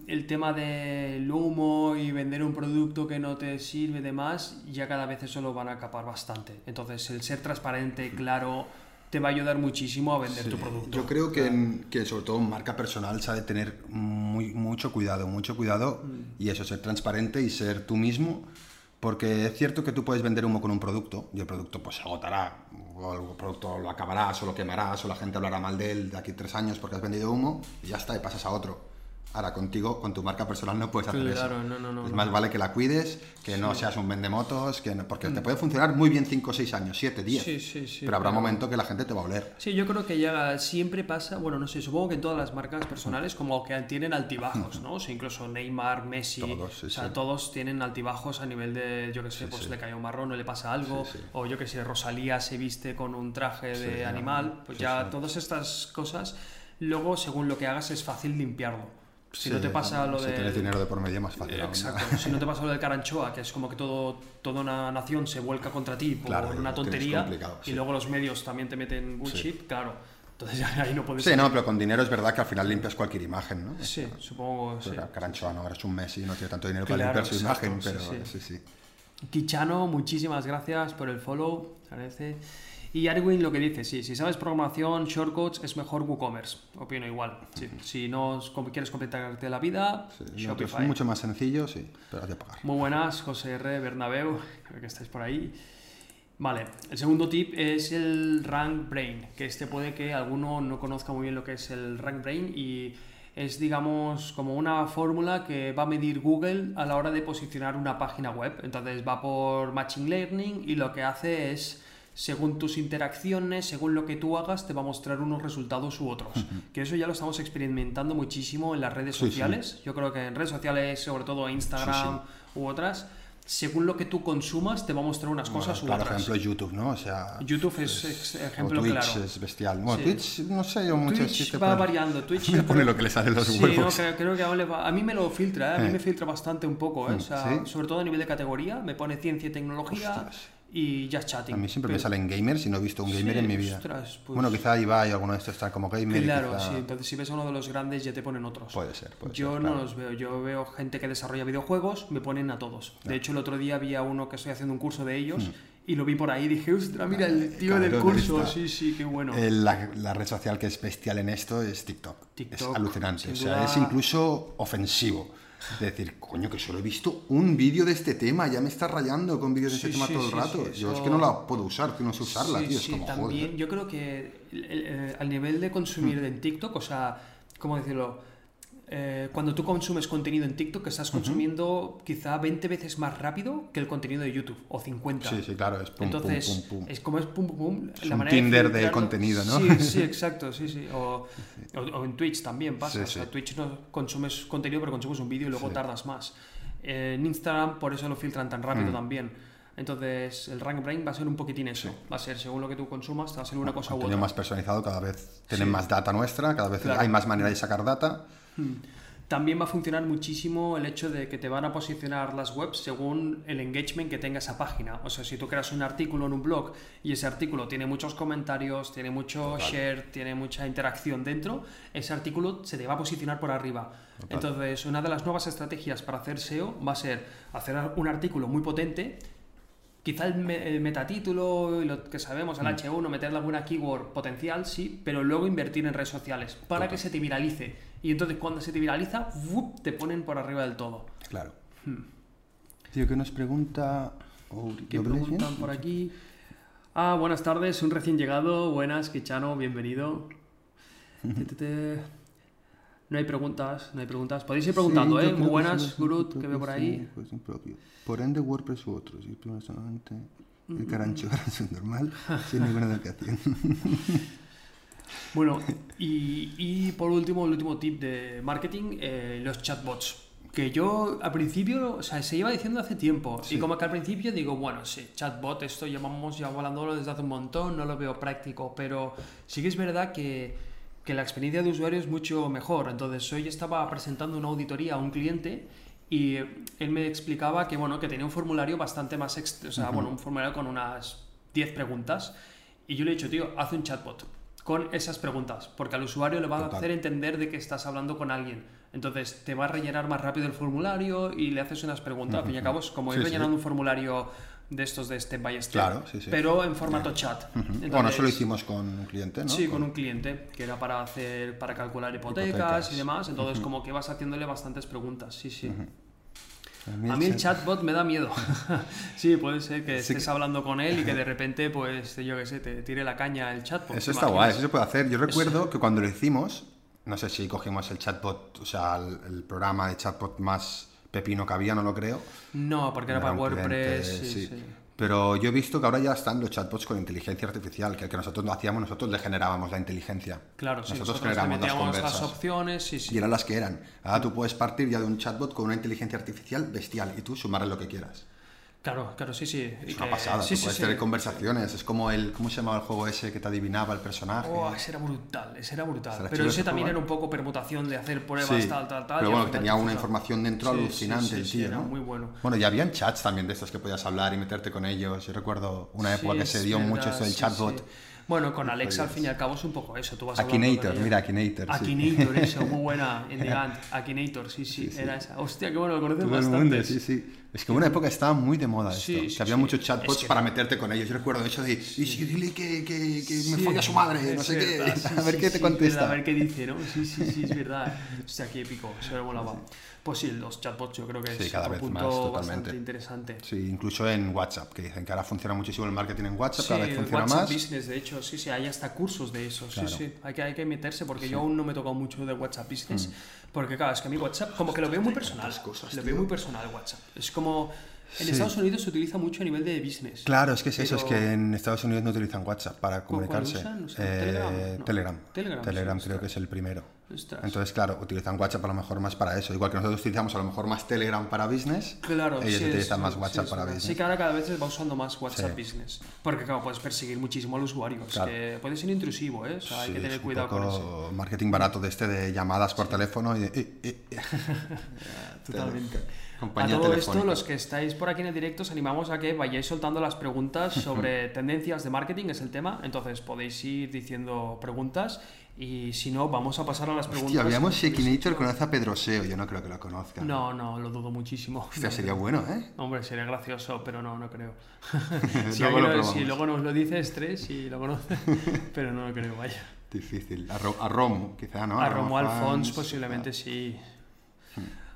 el tema del humo y vender un producto que no te sirve de más, ya cada vez eso lo van a capar bastante. Entonces, el ser transparente, claro, te va a ayudar muchísimo a vender tu producto. Yo creo que, en- que sobre todo en marca personal de tener muy, mucho cuidado, mucho cuidado Mm. y eso, ser transparente y ser tú mismo, porque es cierto que tú puedes vender humo con un producto y el producto pues se agotará, o el producto lo acabarás o lo quemarás o la gente hablará mal de él de aquí a tres años porque has vendido humo y ya está, y pasas a otro. Ahora contigo, con tu marca personal no puedes hacer Claro, eso. no, no, no, es más vale que la cuides, que no seas un vendemotos, que porque te puede funcionar muy bien 5 o 6 años, 7, 10. Mm. Sí, sí, sí, pero habrá un pero- momento que la gente te va a oler. Sí, yo creo que ya siempre pasa, bueno, no sé, supongo que en todas las marcas personales como que tienen altibajos, ¿no? O sea, incluso Neymar, Messi, Todos, sí, o sea, sí. todos tienen altibajos a nivel de, yo qué sé, pues le cae un marrón o le pasa algo, o yo qué sé, Rosalía se viste con un traje de animal, pues ya todas estas cosas, luego según lo que hagas es fácil limpiarlo. Si no Sí, te pasa lo si de... tienes dinero de por medio, más fácil. aún, ¿no? Exacto, si no te pasa lo del Caranchoa, que es como que todo, toda una nación se vuelca contra ti por Claro, una tontería y sí. luego los medios también te meten bullshit, claro. Entonces ya ahí no puedes... Sí, no, pero con dinero es verdad que al final limpias cualquier imagen, ¿no? Sí, supongo, sí. Pero Caranchoa no, ahora es un Messi y no tiene tanto dinero Claro, para limpiar su exacto, imagen, sí, pero sí. sí, sí. Kichano, muchísimas gracias por el follow, agradece. Y Arwin lo que dice, sí, si sabes programación, shortcuts, es mejor WooCommerce. Opino igual. Sí. Si no quieres completarte la vida, Sí, es mucho más sencillo, sí, pero has de pagar. Muy buenas, José R. Bernabeu, creo que estáis por ahí. Vale, el segundo tip es el Rank Brain, que este puede que alguno no conozca muy bien lo que es el Rank Brain y es, digamos, como una fórmula que va a medir Google a la hora de posicionar una página web. Entonces va por Machine Learning y lo que hace es, según tus interacciones, según lo que tú hagas, te va a mostrar unos resultados u otros. Que eso ya lo estamos experimentando muchísimo en las redes Sí, sí. sociales. Yo creo que en redes sociales, sobre todo Instagram u otras, según lo que tú consumas, te va a mostrar unas cosas u otras. ejemplo YouTube, ¿no? O sea, YouTube es, ex- ejemplo o Twitch claro. es bestial. Bueno, Sí. Twitch, no sé, yo muchas sí Twitch va pone- variando. Twitch yo pone lo que le sale los sí, huevos. no, creo, creo que a, le va- a mí me lo filtra, ¿eh? a mí Eh. me filtra bastante un poco, ¿eh? o sea, ¿Sí? sobre todo a nivel de categoría, me pone ciencia y tecnología Ostras. Y just chatting. A mí siempre me salen gamers y no he visto un gamer Sí, en mi vida. ostras, pues- Bueno, quizá Ibai, alguno de estos está como gamer. Claro, quizá- sí, entonces si ves a uno de los grandes ya te ponen otros. Puede ser, puede yo ser, no claro. los veo, yo veo gente que desarrolla videojuegos, me ponen a todos. De hecho, el otro día había uno que estoy haciendo un curso de ellos y lo vi por ahí y dije, ostras, mira el tío del ¿dónde curso, está? sí, sí, qué bueno. Eh, La, la red social que es bestial en esto es TikTok. TikTok, es alucinante. O sea, duda. es incluso ofensivo. De decir, coño, que solo he visto un vídeo de este tema, ya me está rayando con vídeos de Sí, este tema sí, todo el sí, rato. Yo es que no la puedo usar, que no sé usarla, tío. Es sí, como, también joder. yo creo que eh, al nivel de consumir Hmm. en TikTok, o sea, ¿cómo decirlo? Eh, cuando tú consumes contenido en TikTok, estás consumiendo quizá 20 veces más rápido que el contenido de YouTube, o 50. Sí, sí, claro, es pum, Entonces, pum, pum, pum. es como es pum, pum, pum. Es un Tinder de filtrarlo- contenido, ¿no? Sí, sí, exacto, sí, sí. O, o- o en Twitch también pasa. Sí, o sea, sí. Twitch no consumes contenido, pero consumes un vídeo y luego Sí. tardas más. En Instagram, por eso lo filtran tan rápido Mm. también. Entonces, el Rank Brain va a ser un poquitín eso. Va a ser, según lo que tú consumas, va a ser una cosa u Contenido otra. más personalizado, cada vez tienen Sí. más data nuestra, cada vez Claro. hay más manera de sacar data. También va a funcionar muchísimo el hecho de que te van a posicionar las webs según el engagement que tenga esa página. O sea, si tú creas un artículo en un blog y ese artículo tiene muchos comentarios, tiene mucho share, tiene mucha interacción dentro, ese artículo se te va a posicionar por arriba. Entonces, una de las nuevas estrategias para hacer SEO va a ser hacer un artículo muy potente, Quizá el, me- el metatítulo y lo que sabemos, Mm. el H1, meterle alguna keyword potencial, sí, pero luego invertir en redes sociales para que se te viralice. Y entonces cuando se te viraliza, ¡vup! te ponen por arriba del todo. Claro. Tío, que nos pregunta. Hmm. ¿Qué preguntan por aquí? Ah, buenas tardes, un recién llegado. Buenas, Kichano, bienvenido. No hay preguntas, no hay preguntas. Podéis ir preguntando, Sí, ¿eh? Muy buenas, Gurut, que veo por ahí. pues propio. Por ende, WordPress u otros. Y personalmente, Mm, el carancho es normal, sin ninguna educación. Bueno, y, y por último, el último tip de marketing, eh, los chatbots. que yo al principio, o sea, se iba diciendo hace tiempo. Sí. Y como que al principio digo, bueno, sí, chatbot, esto llevamos ya hablándolo desde hace un montón, no lo veo práctico, pero sí que es verdad que, que la experiencia de usuario es mucho mejor. Entonces, hoy estaba presentando una auditoría a un cliente y él me explicaba que, bueno, que tenía un formulario bastante más, o sea, bueno, un formulario con unas 10 preguntas. Y yo le he dicho, tío, haz un chatbot con esas preguntas, porque al usuario le va a hacer entender de que estás hablando con alguien. Entonces te va a rellenar más rápido el formulario y le haces unas preguntas. Al fin y al cabo es como ir Sí, sí. rellenando un formulario de estos de step by step, Claro, sí, sí. pero en formato chat. Bueno, Entonces, eso lo hicimos con un cliente, ¿no? Sí, con un cliente que era para hacer para calcular hipotecas, Hipotecas. y demás. Entonces como que vas haciéndole bastantes preguntas. Sí, sí. A mí A el mí el chat- chatbot me da miedo. sí, puede ser que estés hablando con él y que de repente, pues, yo qué sé, te tire la caña el chatbot. Eso ¿te está guay, eso se puede hacer. Yo recuerdo que cuando lo hicimos, no sé si cogimos el chatbot, o sea, el, el programa de chatbot más pepino que había, no lo creo. No, porque era, para WordPress. cliente, sí, sí. sí. Pero yo he visto que ahora ya están los chatbots con inteligencia artificial, que el que nosotros no hacíamos, nosotros le generábamos la inteligencia. Claro, sí, nosotros, nosotros le generamos las metíamos las conversas. opciones, sí, sí. Y eran las que eran. Ahora tú puedes partir ya de un chatbot con una inteligencia artificial bestial y tú sumarle lo que quieras. Claro, claro, sí, sí. Y Es una que- pasada. Sí, tú sí, puedes sí. tener conversaciones. Es como el. ¿Cómo se llamaba el juego ese que te adivinaba el personaje? Oh, ese era brutal, ese era brutal. Pero ese ese también era un poco permutación de hacer pruebas, Sí, tal, tal, tal. Pero y bueno, al tenía una disfrutar. información dentro Sí, alucinante sí, el sí, tío, era ¿no? muy bueno. Bueno, ya habían chats también de estos que podías hablar y meterte con ellos. Yo recuerdo una época Sí, que se dio verdad, mucho esto del sí, chatbot. sí. Bueno, con Alexa al podías. fin y al cabo es un poco eso. Tú vas Akinator, mira, Akinator. sí. Akinator, eso, muy buena. En Akinator, sí, sí, era esa. Hostia, qué bueno, lo conoces bastante. sí, sí. Es que en una época estaba muy de moda esto. Sí, que sí, había sí. muchos chatbots Es que- para meterte con ellos. Yo recuerdo eso de, y sí, dile que, que, que me Sí, folle a su madre, no sé qué. verdad, sí, a ver sí, qué te sí, contesta. A ver qué dice, ¿no? Sí, sí, sí, es verdad. Hostia, qué épico, se me molaba. Pues sí, los chatbots yo creo que Sí, es cada otro vez punto más, bastante interesante. Sí, incluso en WhatsApp, que dicen que ahora funciona muchísimo el marketing en WhatsApp, Sí, cada vez funciona WhatsApp más. Business, de hecho, sí, sí, hay hasta cursos de eso. Claro. Sí, sí, hay que, hay que meterse porque yo aún no me he tocado mucho de WhatsApp Business. Porque, claro, es que a mí WhatsApp, como que lo veo muy personal. cosas, lo veo muy personal WhatsApp. Es como. En Sí. Estados Unidos se utiliza mucho a nivel de business. Claro, es que es eso, es Pero- que en Estados Unidos no utilizan WhatsApp para comunicarse. usan? No sé, Eh, Telegram, ¿no? Telegram. Telegram, Telegram sí, creo que es el primero. Ostras. Entonces, claro, utilizan WhatsApp a lo mejor más para eso. Igual que nosotros utilizamos a lo mejor más Telegram para business. Claro, ellos sí, utilizan es- más WhatsApp para business. Sí que ahora cada vez va usando más WhatsApp. Business. Porque, claro, puedes perseguir muchísimo al usuario. Claro. que puede ser intrusivo, ¿eh? O sea, hay que tener cuidado con eso. marketing barato de este de llamadas por teléfono y de. Totalmente. Compañía a todo telefónica. esto, los que estáis por aquí en el directo, os animamos a que vayáis soltando las preguntas sobre tendencias de marketing, es el tema. Entonces podéis ir diciendo preguntas y si no, vamos a pasar a las preguntas. Hostia, habíamos Shekinator conoce a Pedro Seo. Yo no creo que lo conozca. No, no, lo dudo muchísimo. Hostia, sería bueno, ¿eh? Hombre, sería gracioso, pero no, no creo. si, Luego lo si luego nos lo dice, es tres y lo conoce. pero no lo creo, vaya. Difícil. A, Ro- a Romo, quizá, ¿no? A Romuald Fons, Fons posiblemente sí.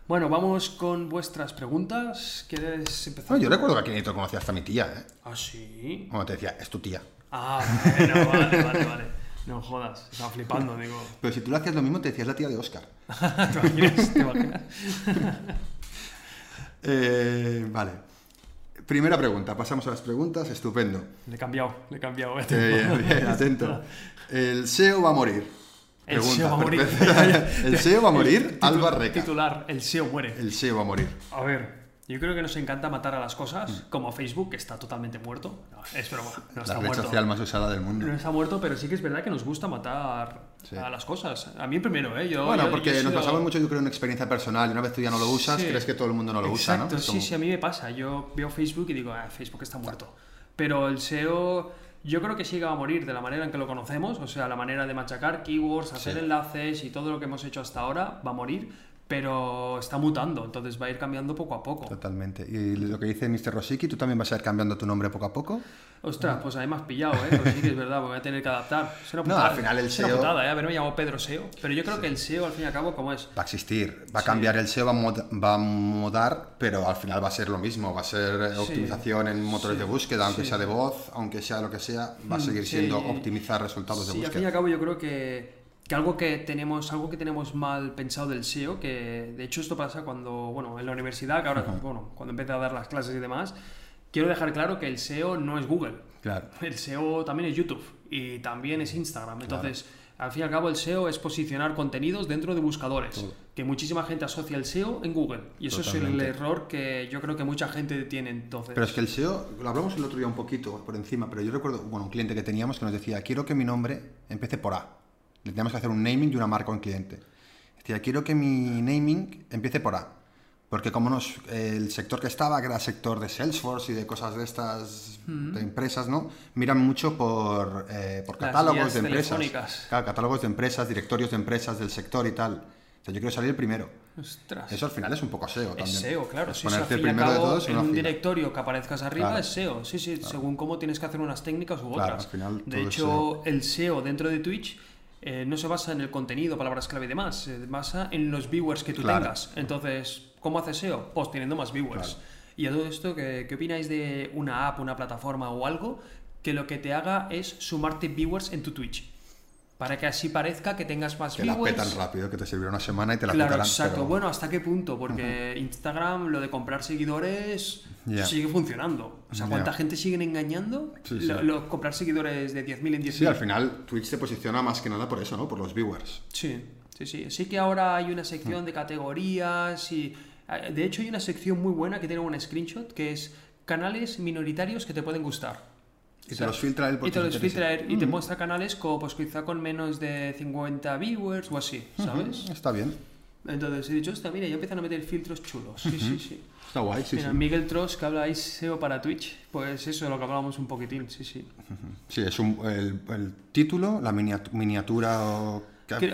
Bueno, vamos con vuestras preguntas. ¿Quieres empezar? No, yo recuerdo que Akinator conocía hasta a mi tía, ¿eh? Ah, sí. Como te decía, es tu tía. Ah, bueno, vale, vale, vale. No jodas, estaba flipando, digo. Pero si tú le hacías lo mismo, te decías la tía de Oscar. ¿Te imaginas? ¿Te imaginas? Eh, vale. Primera pregunta, pasamos a las preguntas, estupendo. Le he cambiado, le he cambiado. eh. Bien, bien, atento. El SEO va a morir. El SEO va a morir. El SEO va a morir, Alba Reca. Titular, el SEO muere. El SEO va a morir. A ver, yo creo que nos encanta matar a las cosas, Mm. como Facebook, que está totalmente muerto. No, es broma, no La está red muerto. social más usada del mundo. No está muerto, pero sí que es verdad que nos gusta matar Sí. a las cosas. A mí primero, ¿eh? Yo, Bueno, yo- porque yo nos basamos mucho, yo creo, en una experiencia personal. Una vez tú ya no lo usas, Sí. crees que todo el mundo no lo usa, ¿no? Exacto, Es sí, como- sí, a mí me pasa. Yo veo Facebook y digo, ah, Facebook está muerto. Pero el SEO, yo creo que sí va a morir de la manera en que lo conocemos, o sea, la manera de machacar keywords, hacer Sí. enlaces y todo lo que hemos hecho hasta ahora va a morir, pero está mutando, entonces va a ir cambiando poco a poco. Totalmente. Y lo que dice Mr. Rosicki, ¿tú también vas a ir cambiando tu nombre poco a poco? Ostras, pues ahí me has pillado, ¿eh? Sí que es verdad, voy a tener que adaptar. Una No, putada, al final el SEO putada, ¿eh? Haberme llamado Pedro SEO, pero yo creo que el SEO, al fin y al cabo, como es? Va a existir, va a cambiar el SEO, va a, mod- va a mudar, pero al final va a ser lo mismo, va a ser eh, Sí. optimización en motores Sí. de búsqueda, aunque Sí. sea de voz, aunque sea lo que sea, va a Mm, seguir sí. siendo optimizar resultados de Sí, al fin y búsqueda. al cabo yo creo que, que algo que tenemos algo que tenemos mal pensado del SEO, que de hecho esto pasa cuando, bueno, en la universidad, que ahora, bueno, cuando empecé a dar las clases y demás, quiero dejar claro que el SEO no es Google. Claro. El SEO también es YouTube y también es Instagram. Entonces, al fin y al cabo, el SEO es posicionar contenidos dentro de buscadores. Todo. que muchísima gente asocia el SEO en Google. Y eso es el Totalmente. error que yo creo que mucha gente tiene entonces. Pero es que el SEO, lo hablamos el otro día un poquito por encima, pero yo recuerdo, bueno, un cliente que teníamos que nos decía, quiero que mi nombre empiece por A. Le teníamos que hacer un naming y una marca a un cliente. Decía, quiero que mi naming empiece por A. Porque como nos, el sector que estaba, que era el sector de Salesforce y de cosas de estas, de empresas, ¿no? Miran mucho por, eh, por catálogos de empresas. Claro, catálogos de empresas, directorios de empresas del sector y tal. O sea, yo quiero salir el primero. Ostras. Eso al final es un poco SEO Es también. SEO, claro. Es al ponerte al primero de cabo, todo es en un fila. directorio que aparezcas arriba Claro. es SEO. Sí, sí, según cómo tienes que hacer unas técnicas u Claro, otras. al final de es hecho, el SEO dentro de Twitch eh, no se basa en el contenido, palabras clave y demás. Se basa en los viewers que tú Claro. tengas. Entonces, ¿cómo haces SEO? Pues teniendo más viewers. Claro. Y a todo esto, ¿qué, qué opináis de una app, una plataforma o algo que lo que te haga es sumarte viewers en tu Twitch? Para que así parezca que tengas más Que la viewers. petan rápido, que te sirviera una semana y te la Claro, petarán. exacto. pero- Bueno, ¿hasta qué punto? Porque Instagram, lo de comprar seguidores, sigue funcionando. O sea. ¿cuánta gente siguen engañando? Sí, Lo- sí. lo- comprar seguidores de 10.000 en 10.000. Sí, al final Twitch se posiciona más que nada por eso, ¿no? Por los viewers. Sí, sí, sí. Sí que ahora hay una sección de categorías y... eh, De hecho, hay una sección muy buena que tiene un screenshot que es canales minoritarios que te pueden gustar. Y te los filtra él Y porque te te los interesa. filtra él y te muestra canales como, pues quizá con menos de 50 viewers o así, ¿sabes? Mm, Está bien. Entonces he dicho, hostia, mira, ya empiezan a meter filtros chulos. Sí, sí, sí. Está guay, sí, Mira, sí. Miguel Tross, que habla SEO para Twitch, pues eso es lo que hablábamos un poquitín, sí, sí. Sí, es un, el, el título, la miniatu- miniatura o...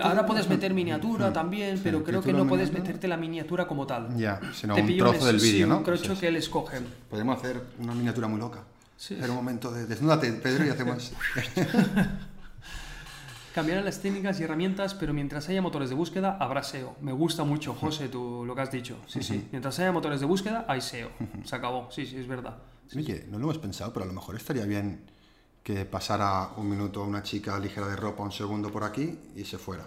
Ahora puedes meter miniatura también, pero creo que no puedes miniatura. meterte la miniatura como tal. Ya, sino Te un trozo un- del sí, vídeo, ¿no? un crocho que él escoge. Podemos hacer una miniatura muy loca. Sí. Hacer un momento de... Desnúdate, Pedro, y hacemos... Cambiarán las técnicas y herramientas, pero mientras haya motores de búsqueda, habrá SEO. Me gusta mucho, José, tú, lo que has dicho. Sí, sí. Mientras haya motores de búsqueda, hay SEO. Se acabó. Sí, sí, es verdad. Oye, no lo hemos pensado, pero a lo mejor estaría bien que pasara un minuto una chica ligera de ropa, un segundo por aquí y se fuera.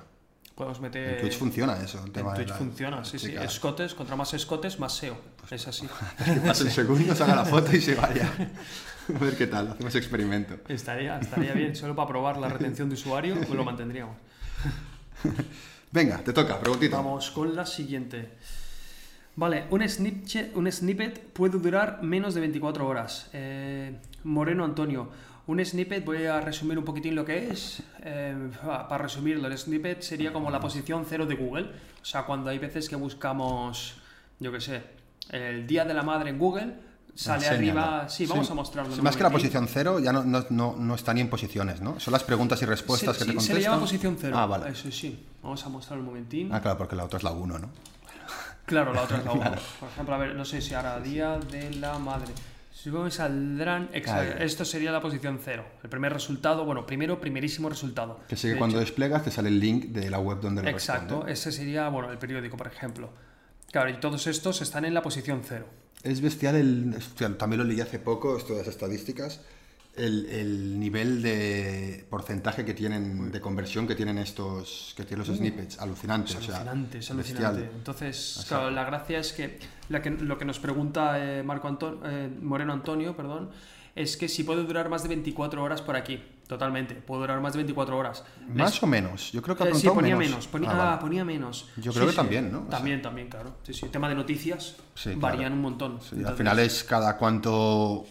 Podemos meter... En Twitch funciona eso, el En de Twitch la- funciona, sí, sí. Escotes, contra más escotes, más SEO. Es así. Que pase el segundo, se haga la foto y se vaya. A ver qué tal, hacemos experimento. Estaría, estaría bien, solo para probar la retención de usuario, pues lo mantendríamos. Venga, te toca, preguntita. Vamos con la siguiente. Vale, un, snipche- un snippet puede durar menos de 24 horas. Eh, Moreno Antonio, un snippet, voy a resumir un poquitín lo que es. Eh, pa- para resumirlo, el snippet sería como la posición cero de Google. O sea, cuando hay veces que buscamos, yo qué sé, el Día de la Madre en Google, sale Enséñalo. arriba... Sí, vamos a mostrarlo. Más que la posición cero, ya no, no, no, no está ni en posiciones, ¿no? Son las preguntas y respuestas que te contestan. se le llama posición cero. Ah, vale. Eso sí. Vamos a mostrar un momentín. Ah, claro, porque la otra es la 1, ¿no? Claro, la otra es la uno. Por ejemplo, a ver, no sé si ahora Día de la Madre. Supongo que saldrán. exa- Ahí. Esto sería la posición cero. El primer resultado, bueno, primero, primerísimo resultado. Que sigue De cuando hecho, desplegas te sale el link de la web donde lo Exacto, responde. ese sería, bueno, el periódico, por ejemplo. Claro, y todos estos están en la posición cero. Es bestial el. hostia, también lo leí hace poco, esto de las estadísticas. El, el nivel de porcentaje que tienen, de conversión que tienen estos, que tienen los snippets, alucinante. Es o sea, alucinante, es alucinante. Entonces, claro, la gracia es que, la que lo que nos pregunta eh, Marco Anto- eh, Moreno Antonio, perdón, es que si puede durar más de 24 horas por aquí. Totalmente, puede durar más de 24 horas. Más o menos, yo creo que ha Eh, sí, ponía menos. menos. ponía, Ah, ah, vale. ponía menos. Yo Sí, creo que sí. también, ¿no? O sea- También, también, claro. Sí, sí. El tema de noticias Sí, claro. varían un montón. Sí, al Entonces, final es cada cuánto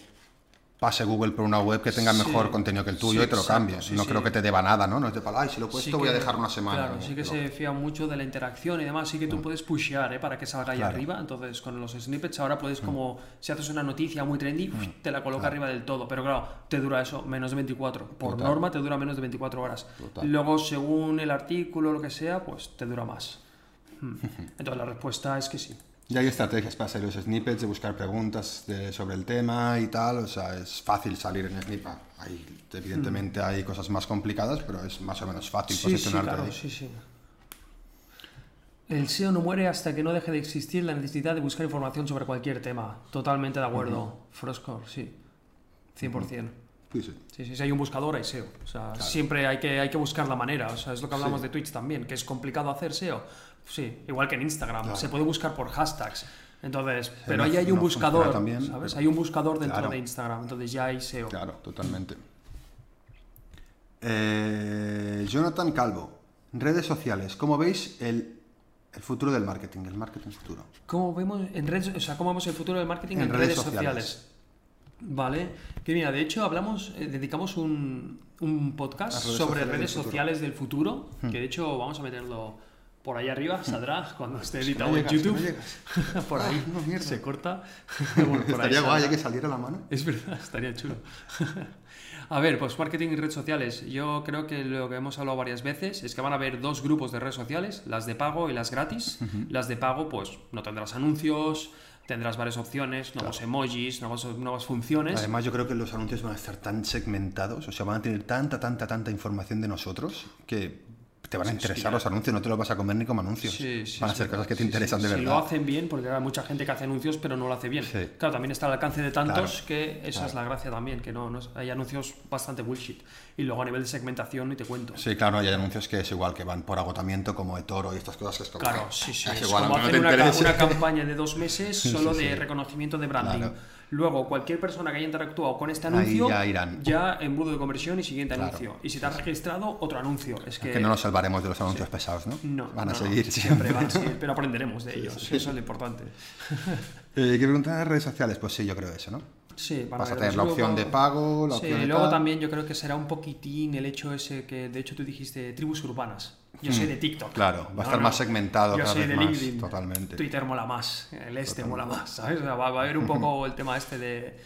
pase Google por una web que tenga Sí. mejor contenido que el tuyo Sí, y te lo sí, no creo que te deba nada, ¿no? No es de palo, ay, si lo he puesto sí voy a dejar una semana. Claro, ¿no? sí que Pero- se fía mucho de la interacción y demás. Sí que tú puedes pushear ¿eh? para que salga ahí Claro. arriba. Entonces, con los snippets ahora puedes como, si haces una noticia muy trendy, te la coloca arriba del todo. Pero claro, te dura eso, menos de 24. Por Total. norma te dura menos de 24 horas. Total. Luego, según el artículo o lo que sea, pues te dura más. Hmm. Entonces, la respuesta es que sí. Y hay estrategias para hacer los snippets, de buscar preguntas de- sobre el tema y tal. O sea, es fácil salir en snippet. Hay, evidentemente hay cosas más complicadas, pero es más o menos fácil Sí, sí, posicionarte claro, ahí. sí, sí. El SEO no muere hasta que no deje de existir la necesidad de buscar información sobre cualquier tema. Totalmente de acuerdo. Frostcore, sí. 100%. Sí, sí. Sí, sí, si hay un buscador hay SEO. O sea, siempre hay que, hay que buscar la manera. O sea, es lo que hablamos de Twitch también, que es complicado hacer SEO. Sí, igual que en Instagram. Se puede buscar por hashtags. Entonces, pero ahí hay un no buscador, también, ¿sabes? pero- Hay un buscador dentro Claro. de Instagram. Entonces ya hay SEO. Claro, totalmente. Eh, Jonathan Calvo, redes sociales. ¿Cómo veis el El futuro del marketing, el marketing futuro. ¿Cómo vemos en redes, o sea, cómo vemos el futuro del marketing en, En redes, redes sociales? sociales. Vale, que mira, de hecho hablamos, eh, dedicamos un, un podcast redes sobre sociales del redes. Hmm. sociales del futuro, que de hecho vamos a meterlo por ahí arriba, saldrá cuando esté editado no en YouTube. no por ahí Ah, no, se corta. Bueno, por ahí Estaría guay saldrá. que saliera la mano. Es verdad, estaría chulo. A ver, pues marketing y redes sociales. Yo creo que lo que hemos hablado varias veces es que van a haber dos grupos de redes sociales, las de pago y las gratis. Las de pago, pues no tendrás anuncios, tendrás varias opciones, nuevos emojis, nuevas, nuevas funciones. Además, yo creo que los anuncios van a estar tan segmentados, o sea, van a tener tanta, tanta, tanta información de nosotros que te van a interesar los anuncios, no te los vas a comer ni como anuncios. Sí, sí, van a ser verdad. cosas que te Sí, interesan sí. de Si lo verdad. hacen bien, porque hay mucha gente que hace anuncios pero no lo hace bien. Sí. Claro, también está al alcance de tantos Claro, que esa es la gracia también, que no, no es- hay anuncios bastante bullshit. Y luego a nivel de segmentación, ni te cuento. Sí, claro, hay anuncios que es igual, que van por agotamiento, como de toro y estas cosas que es como... Claro, sí, sí. Es Es igual, como no hacer te una, ca- una campaña de dos meses solo sí, de sí. reconocimiento de branding. Claro. Luego, cualquier persona que haya interactuado con este Ahí anuncio, ya irán. ya embudo de conversión y siguiente Claro. anuncio. Y si te has registrado, otro anuncio. Es que, Que no nos salvaremos de los anuncios pesados, ¿no? no, Van a no, no, seguir siempre van a seguir, pero aprenderemos de ellos. sí. Eso es lo importante. Eh, ¿Qué preguntar de redes sociales? Pues sí, yo creo eso, ¿no? Sí, van Vas a tener los la opción de pago, la Sí, opción de luego tal. también yo creo que será un poquitín el hecho ese que, de hecho, tú dijiste tribus urbanas. Yo soy de TikTok. Hmm. Claro, va a estar más segmentado Yo cada soy vez de más, LinkedIn. totalmente. Twitter mola más, el este mola más, ¿sabes? O sea, va, va a haber un poco el tema este de,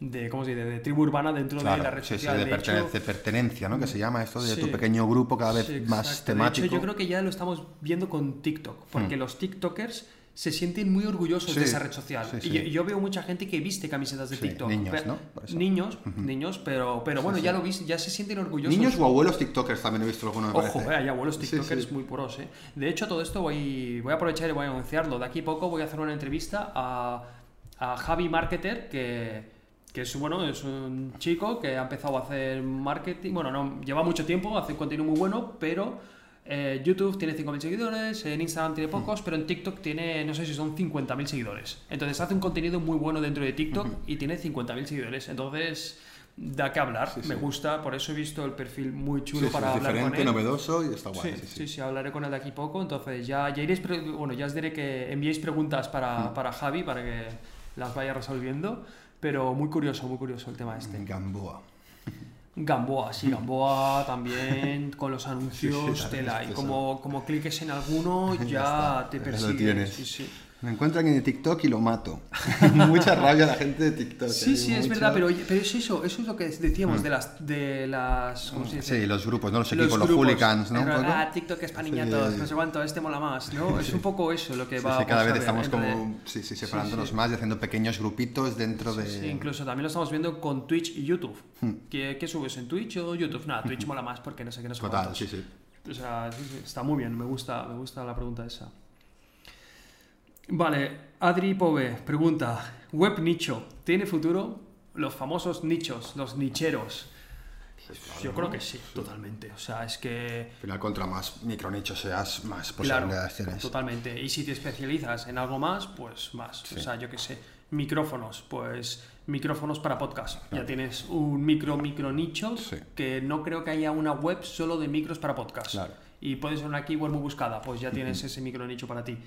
de ¿cómo se dice? De tribu urbana dentro de la red sí, sí, social. de, de pertene- hecho, de pertenencia, ¿no? Que se llama esto de Sí. tu pequeño grupo cada vez sí, más temático. De hecho, yo creo que ya lo estamos viendo con TikTok, porque los TikTokers se sienten muy orgullosos. Sí, de esa red social. sí, Y yo, yo veo mucha gente que viste camisetas de TikTok. niños, Pero- ¿no? Niños, niños, pero, pero bueno, ya lo viste, ya se sienten orgullosos. Niños o abuelos TikTokers también he visto alguno, me Ojo, eh, hay abuelos TikTokers muy puros, eh. De hecho, todo esto voy, voy a aprovechar y voy a anunciarlo. De aquí a poco voy a hacer una entrevista a, a Javi Marketer, que, que es, bueno, es un chico que ha empezado a hacer marketing. Bueno, no lleva mucho tiempo, hace un contenido muy bueno, pero eh, YouTube tiene 5.000 seguidores, en Instagram tiene pocos, pero en TikTok tiene, no sé si son 50.000 seguidores. Entonces hace un contenido muy bueno dentro de TikTok y tiene 50.000 seguidores. Entonces, da que hablar. Me gusta, por eso he visto el perfil muy chulo sí, para es hablar con diferente, él. novedoso y está guay. Sí, sí, hablaré con él de aquí poco. Entonces ya, ya iréis, bueno, ya os diré que enviéis preguntas para, para Javi para que las vaya resolviendo. Pero muy curioso, muy curioso el tema este. Gamboa. Gamboa, sí, Gamboa también con los anuncios Sí, sí, tela. Y eso. como, como cliques en alguno Ya ya, está, te ya Me encuentran en TikTok y lo mato. Mucha rabia la gente de TikTok. Sí, sí, es verdad, pero, pero es eso, eso es lo que decíamos de las, de las, ¿cómo se dice? Sí, los grupos, ¿no? Los Los equipos, los grupos. hooligans, ¿no? Ah, TikTok es para niñatos, Sí. no sé cuánto, este mola más, ¿no? Es un poco eso lo que va sí, cada vez estamos entre- como sí, sí, separándonos más y haciendo pequeños grupitos dentro de... Sí, incluso también lo estamos viendo con Twitch y YouTube. Hmm. ¿Qué, qué subes en Twitch o YouTube? Nada, Twitch mola más porque no sé qué, no sé Total, cuántos. sí, sí. O sea, está muy bien, me gusta, me gusta la pregunta esa. Vale, Adri Pove pregunta, ¿web nicho tiene futuro? Los famosos nichos, los nicheros. Yo creo que sí, totalmente. O sea, es que... Al final, contra más micronicho seas, más Claro, posibilidades tienes. totalmente. Y si te especializas en algo más, pues más. O sea, yo qué sé, micrófonos, pues micrófonos para podcast. Ya tienes un micro, micro nicho Sí. que no creo que haya una web solo de micros para podcast. Claro. Y puede ser una keyword muy buscada, pues ya tienes ese micro nicho para ti.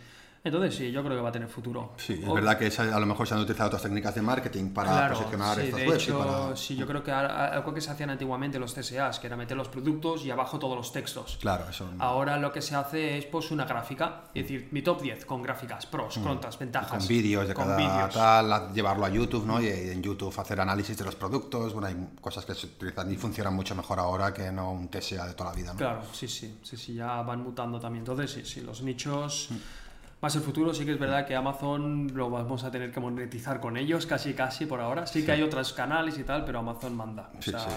Entonces sí, yo creo que va a tener futuro. Sí, es O- verdad que a lo mejor se han utilizado otras técnicas de marketing para Claro, posicionar sí, estas de webs hecho, para... sí, yo creo que algo que se hacían antiguamente los CSAs, que era meter los productos y abajo todos los textos. Claro, eso... Ahora lo que se hace es pues una gráfica, es decir, mi top 10 con gráficas, pros, contras, ventajas. Mm. con vídeos de con cada tal, llevarlo a YouTube, ¿no? Y en YouTube hacer análisis de los productos, bueno, hay cosas que se utilizan y funcionan mucho mejor ahora que no un TSA de toda la vida, ¿no? Claro, sí, sí, sí, sí, ya van mutando también. Entonces, sí, sí, los nichos Mm. Más el futuro, sí que es verdad que Amazon lo vamos a tener que monetizar con ellos, casi casi por ahora. Sí, que hay otros canales y tal, pero Amazon manda. O Sí, sea, sí.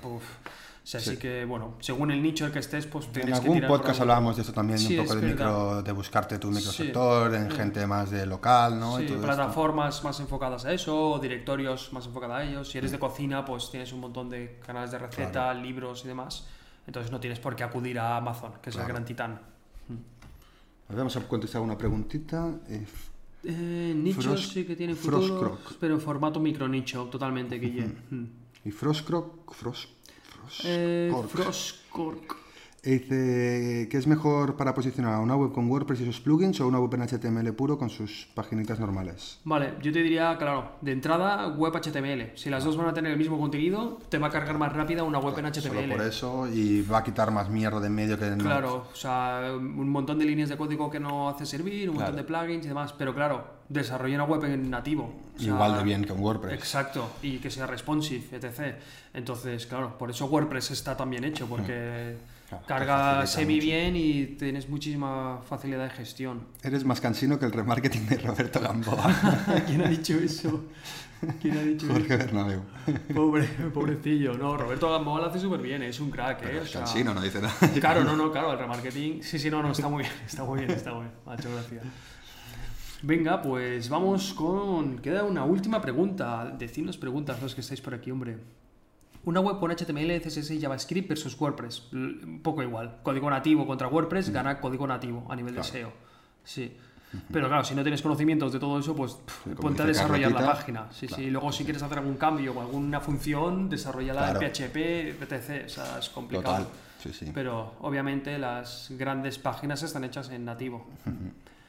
puf. O sea, sí. Sí. que, bueno, según el nicho en el que estés, pues tienes En que algún tirar por podcast hablábamos de esto también, Sí, un poco de micro, de buscarte tu Sí. microsector, en gente más de local, ¿no? Y Sí, esto. plataformas más enfocadas a eso, o directorios más enfocados a ellos. Si eres de cocina, pues tienes un montón de canales de receta, libros y demás. Entonces no tienes por qué acudir a Amazon, que es el gran titán. Vamos a contestar una preguntita. Eh, Eh, nichos Frost- sí que tienen futuro, Croc. pero en formato micronicho, totalmente, Guille. Mm. y Frostcroc, Frost, Frost, Eh, Cork. Dice, ¿qué es mejor para posicionar una web con WordPress y sus plugins o una web en HTML puro con sus paginitas normales? Vale, yo te diría, claro, de entrada web HTML. Si las dos van a tener el mismo contenido, te va a cargar más rápida una web en Solo HTML. por eso y va a quitar más mierda de en medio que no. Claro, o sea, un montón de líneas de código que no hace servir, un montón de plugins y demás. Pero claro, desarrolla una web en nativo. o sea, Igual de bien que un WordPress. Exacto, y que sea responsive, etc. Entonces, claro, por eso WordPress está tan bien hecho, porque Claro, carga semi mucho. bien y tienes muchísima facilidad de gestión. Eres más cansino que el remarketing de Roberto Gamboa. ¿Quién ha dicho eso? ¿Quién ha dicho eso? Pobre, pobrecillo. No, Roberto Gamboa lo hace súper bien, es un crack, ¿eh? O es sea, cansino, no dice nada. Claro, no, no, claro, el remarketing. Sí, sí, no, no, está muy bien, está muy bien, está muy bien. Me ha hecho gracia. Venga, pues vamos con. Queda una última pregunta. Decidnos preguntas los que estáis por aquí, hombre. Una web con HTML, CSS y JavaScript versus WordPress. Un poco igual. Código nativo contra WordPress gana código nativo a nivel de Claro. SEO. Sí. Pero claro, si no tienes conocimientos de todo eso, pues pff, ponte a desarrollar la Carlotita, página. Sí, claro. sí. Y luego si quieres hacer algún cambio o alguna función, desarrollala Claro. en PHP, etc. O sea, es complicado. Total. Sí, sí. Pero obviamente las grandes páginas están hechas en nativo.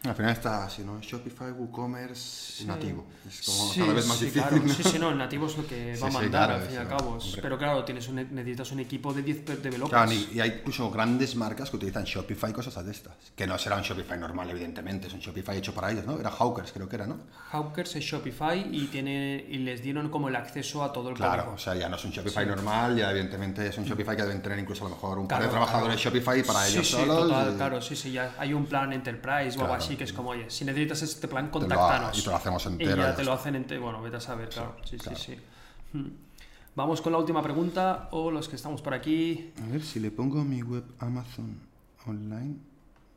Al final está así, ¿no? Shopify, WooCommerce, nativo. Es como Sí, cada vez más sí, difícil. claro. ¿no? Sí, sí, no, el nativo es lo que va a mandar claro, al fin y al cabo. hombre. Pero claro, tienes un, necesitas un equipo de 10 developers. Claro, y, hay incluso grandes marcas que utilizan Shopify y cosas de estas. Que no será un Shopify normal, evidentemente. Es un Shopify hecho para ellos, ¿no? Era Hawkers, creo que era, ¿no? Hawkers es Shopify y, tiene, y les dieron como el acceso a todo el Claro, código. o sea, ya no es un Shopify normal, ya evidentemente es un Shopify que deben tener incluso a lo mejor un par de trabajadores. Shopify para ellos solos. Total, y- claro, sí, sí, ya hay un plan Enterprise o algo. Así que es como, oye, si necesitas este plan, contáctanos. y te lo hacemos Y entero, ya ya te lo hacen entero. Bueno, vete a saber, claro. Sí, claro. sí, sí. Hmm. Vamos con la última pregunta, o los que estamos por aquí. A ver, si le pongo mi web Amazon online.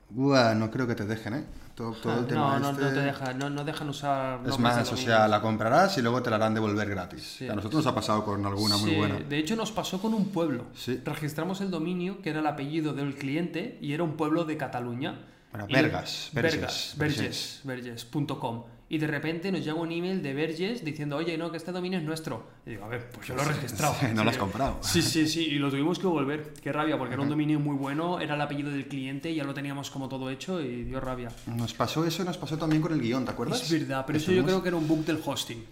Buah, no creo que te dejen, ¿eh? Todo, todo el tema no, no, este- no te dejan, no, no dejan usar. Es más, de o sea, la comprarás y luego te la harán devolver gratis. Sí. A nosotros nos ha pasado con alguna muy Sí, buena. De hecho, nos pasó con un pueblo. Sí. Registramos el dominio, que era el apellido del cliente, y era un pueblo de Cataluña. Y- Vergas, Vergas, Verges, Verges, Verges.com. Y de repente nos llega un email de Verges diciendo, oye, no, que este dominio es nuestro. Y digo, a ver, pues yo lo he registrado. Sí, no lo has comprado. Sí, sí, sí, y lo tuvimos que devolver. Qué rabia, porque era un dominio muy bueno, era el apellido del cliente, ya lo teníamos como todo hecho y dio rabia. Nos pasó eso y nos pasó también con el guion, ¿te acuerdas? Es verdad, pero eso yo creo que era un bug del hosting.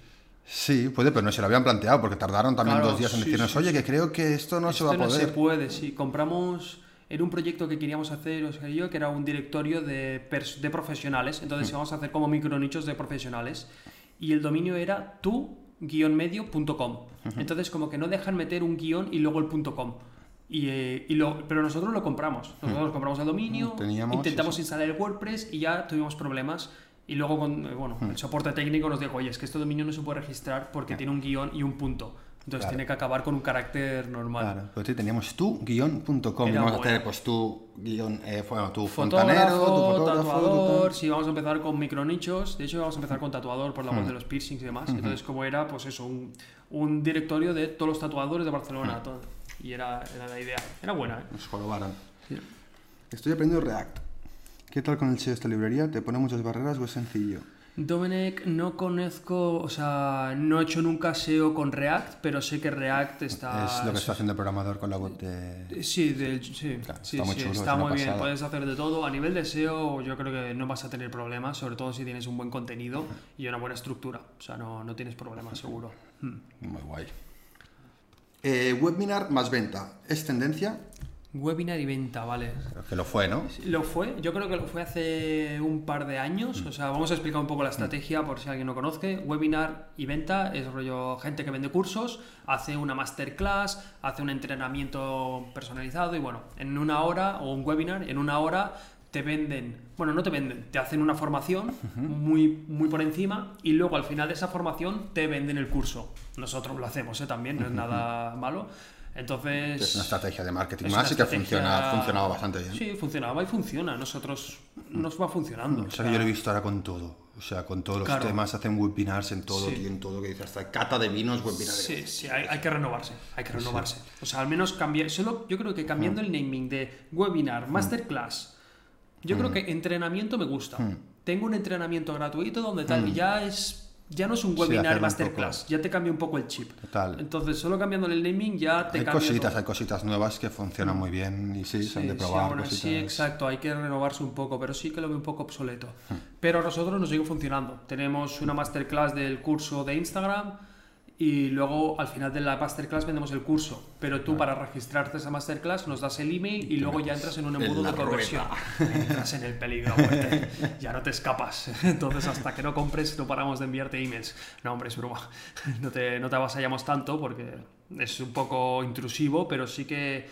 Sí, puede, pero no se lo habían planteado porque tardaron también Claro, dos días en sí, decirnos, oye, que creo que esto no se va a poder. no se puede, sí. Compramos. Era un proyecto que queríamos hacer, Oscar y yo, que era un directorio de, profesionales. Entonces Mm. íbamos a hacer como micronichos de profesionales. Y el dominio era tu-medio.com. Entonces, como que no dejan meter un guion y luego el punto .com. Y, eh, y lo, pero nosotros lo compramos. Nosotros compramos el dominio, Mm, Teníamos, intentamos sí, instalar el WordPress y ya tuvimos problemas. Y luego, con, eh, bueno, Mm. el soporte técnico nos dijo, oye, es que este dominio no se puede registrar porque tiene un guion y un punto. Entonces Claro. tiene que acabar con un carácter normal. Claro, pero sí, teníamos tu guión.com y vamos a hacer pues tu guion, eh, bueno, tu fontanero, tu fotógrafo, tu tatuador, tal. sí, vamos a empezar con micronichos. De hecho, vamos a empezar con tatuador por la voz de los piercings y demás. Entonces, como era, pues eso, un, un directorio de todos los tatuadores de Barcelona. todo. Y era, era la idea. Era buena, ¿eh? Nos jorobaron. Estoy aprendiendo React. ¿Qué tal con el SEO de esta librería? ¿Te pone muchas barreras o es sencillo? Domenech, no conozco, o sea, no he hecho nunca SEO con React, pero sé que React está... es lo que está haciendo el programador con la web de... Sí, del- sí, Claro, sí, está muy sí, chulo, está es muy bien. Puedes hacer de todo. A nivel de SEO, yo creo que no vas a tener problemas, sobre todo si tienes un buen contenido y una buena estructura. O sea, no, no tienes problemas, seguro. Hmm. Muy guay. Eh, webinar más venta. ¿Es tendencia? Webinar y venta, vale. Creo que lo fue, ¿no? Lo fue, yo creo que lo fue hace un par de años. O sea, vamos a explicar un poco la estrategia por si alguien no conoce. Webinar y venta es rollo gente que vende cursos, hace una masterclass, hace un entrenamiento personalizado y bueno, en una hora o un webinar, en una hora te venden, bueno, no te venden, te hacen una formación muy, muy por encima y luego al final de esa formación te venden el curso. Nosotros lo hacemos ¿eh? también, no es nada malo. Entonces... Es una estrategia de marketing Es más y que funciona, ha funcionado bastante bien. Sí, funcionaba y funciona. Nosotros nos va funcionando. O sea, que yo lo he visto ahora con todo. O sea, con todos los Claro. temas, hacen webinars en todo, Sí. en todo, que dice hasta cata de vinos, webinars. Sí, sí, hay, hay que renovarse, hay que renovarse. O sea, al menos cambiar, solo yo creo que cambiando el naming de webinar, masterclass, yo creo que entrenamiento me gusta. Tengo un entrenamiento gratuito donde tal, y ya es ya no es un Sí, webinar un masterclass, ya te cambia un poco el chip. Total. Entonces, solo cambiándole el naming ya te Hay cambia cositas, todo. hay cositas nuevas que funcionan muy bien y sí, se han de Sí, probar. sí, exacto, hay que renovarse un poco, pero sí que lo veo un poco obsoleto. Hmm. Pero a nosotros nos sigue funcionando. Tenemos una masterclass del curso de Instagram y luego al final de la masterclass vendemos el curso. Pero tú para registrarte a esa masterclass nos das el email y, luego ya entras en un embudo de conversión. Entras en el peligro, muerte. ya no te escapas. Entonces hasta que no compres no paramos de enviarte emails. No, hombre, es broma. No te, no te avasallamos tanto porque es un poco intrusivo, pero sí que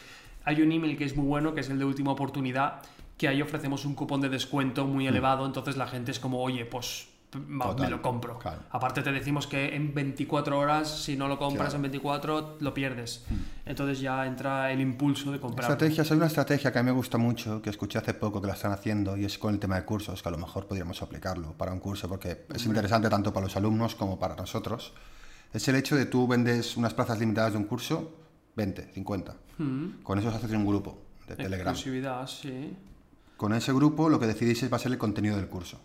hay un email que es muy bueno, que es el de última oportunidad, que ahí ofrecemos un cupón de descuento muy elevado, entonces la gente es como, oye, pues me Total, lo compro. claro. Aparte te decimos que en 24 horas, si no lo compras Claro. en 24, lo pierdes. Entonces ya entra el impulso de comprar. Estrategias, hay una estrategia que a mí me gusta mucho, que escuché hace poco que la están haciendo, y es con el tema de cursos, que a lo mejor podríamos aplicarlo para un curso, porque es interesante tanto para los alumnos como para nosotros. Es el hecho de tú vendes unas plazas limitadas de un curso, 20, 50. Con eso se hace un grupo de Telegram. Exclusividad, sí. Con ese grupo lo que decidís es va a ser el contenido del curso.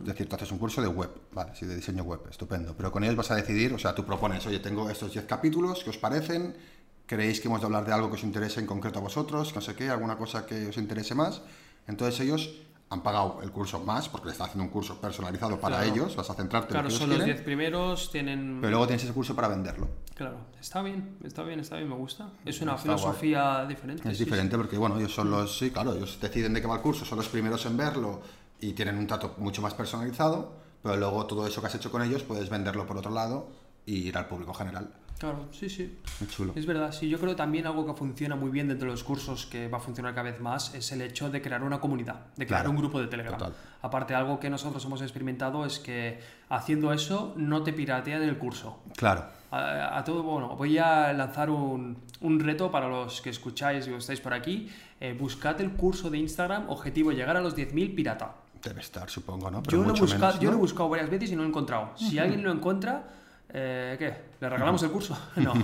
Es decir, tú haces un curso de web, vale, sí, de diseño web, estupendo. Pero con ellos vas a decidir, o sea, tú propones, oye, tengo estos 10 capítulos, ¿qué os parecen? ¿Creéis que hemos de hablar de algo que os interese en concreto a vosotros? No sé qué, alguna cosa que os interese más. Entonces ellos han pagado el curso más, porque le estás haciendo un curso personalizado para Claro. ellos, vas a centrarte Claro, en lo que son ellos los quieren, 10 primeros, tienen... pero luego tienes ese curso para venderlo. Claro, está bien, está bien, está bien, me gusta. Es una Está guay. filosofía diferente. Es sí, diferente porque, bueno, ellos son los, sí, claro, ellos deciden de qué va el curso, son los primeros en verlo y tienen un trato mucho más personalizado, pero luego todo eso que has hecho con ellos puedes venderlo por otro lado y ir al público general. Claro, sí, sí. Muy chulo. Es verdad, sí, yo creo que también algo que funciona muy bien dentro de los cursos, que va a funcionar cada vez más, es el hecho de crear una comunidad, de crear Claro, un grupo de Telegram. total. Aparte, algo que nosotros hemos experimentado es que haciendo eso no te piratean el curso. Claro, A, a todo, bueno, voy a lanzar un, un reto para los que escucháis y os estáis por aquí. Eh, buscad el curso de Instagram, objetivo llegar a los 10.000 pirata. Debe estar, supongo, ¿no? Pero Yo lo, he mucho buscado, menos, yo lo he buscado varias veces y no lo he encontrado. Si alguien lo encuentra, eh, ¿qué? ¿Le regalamos el curso? No.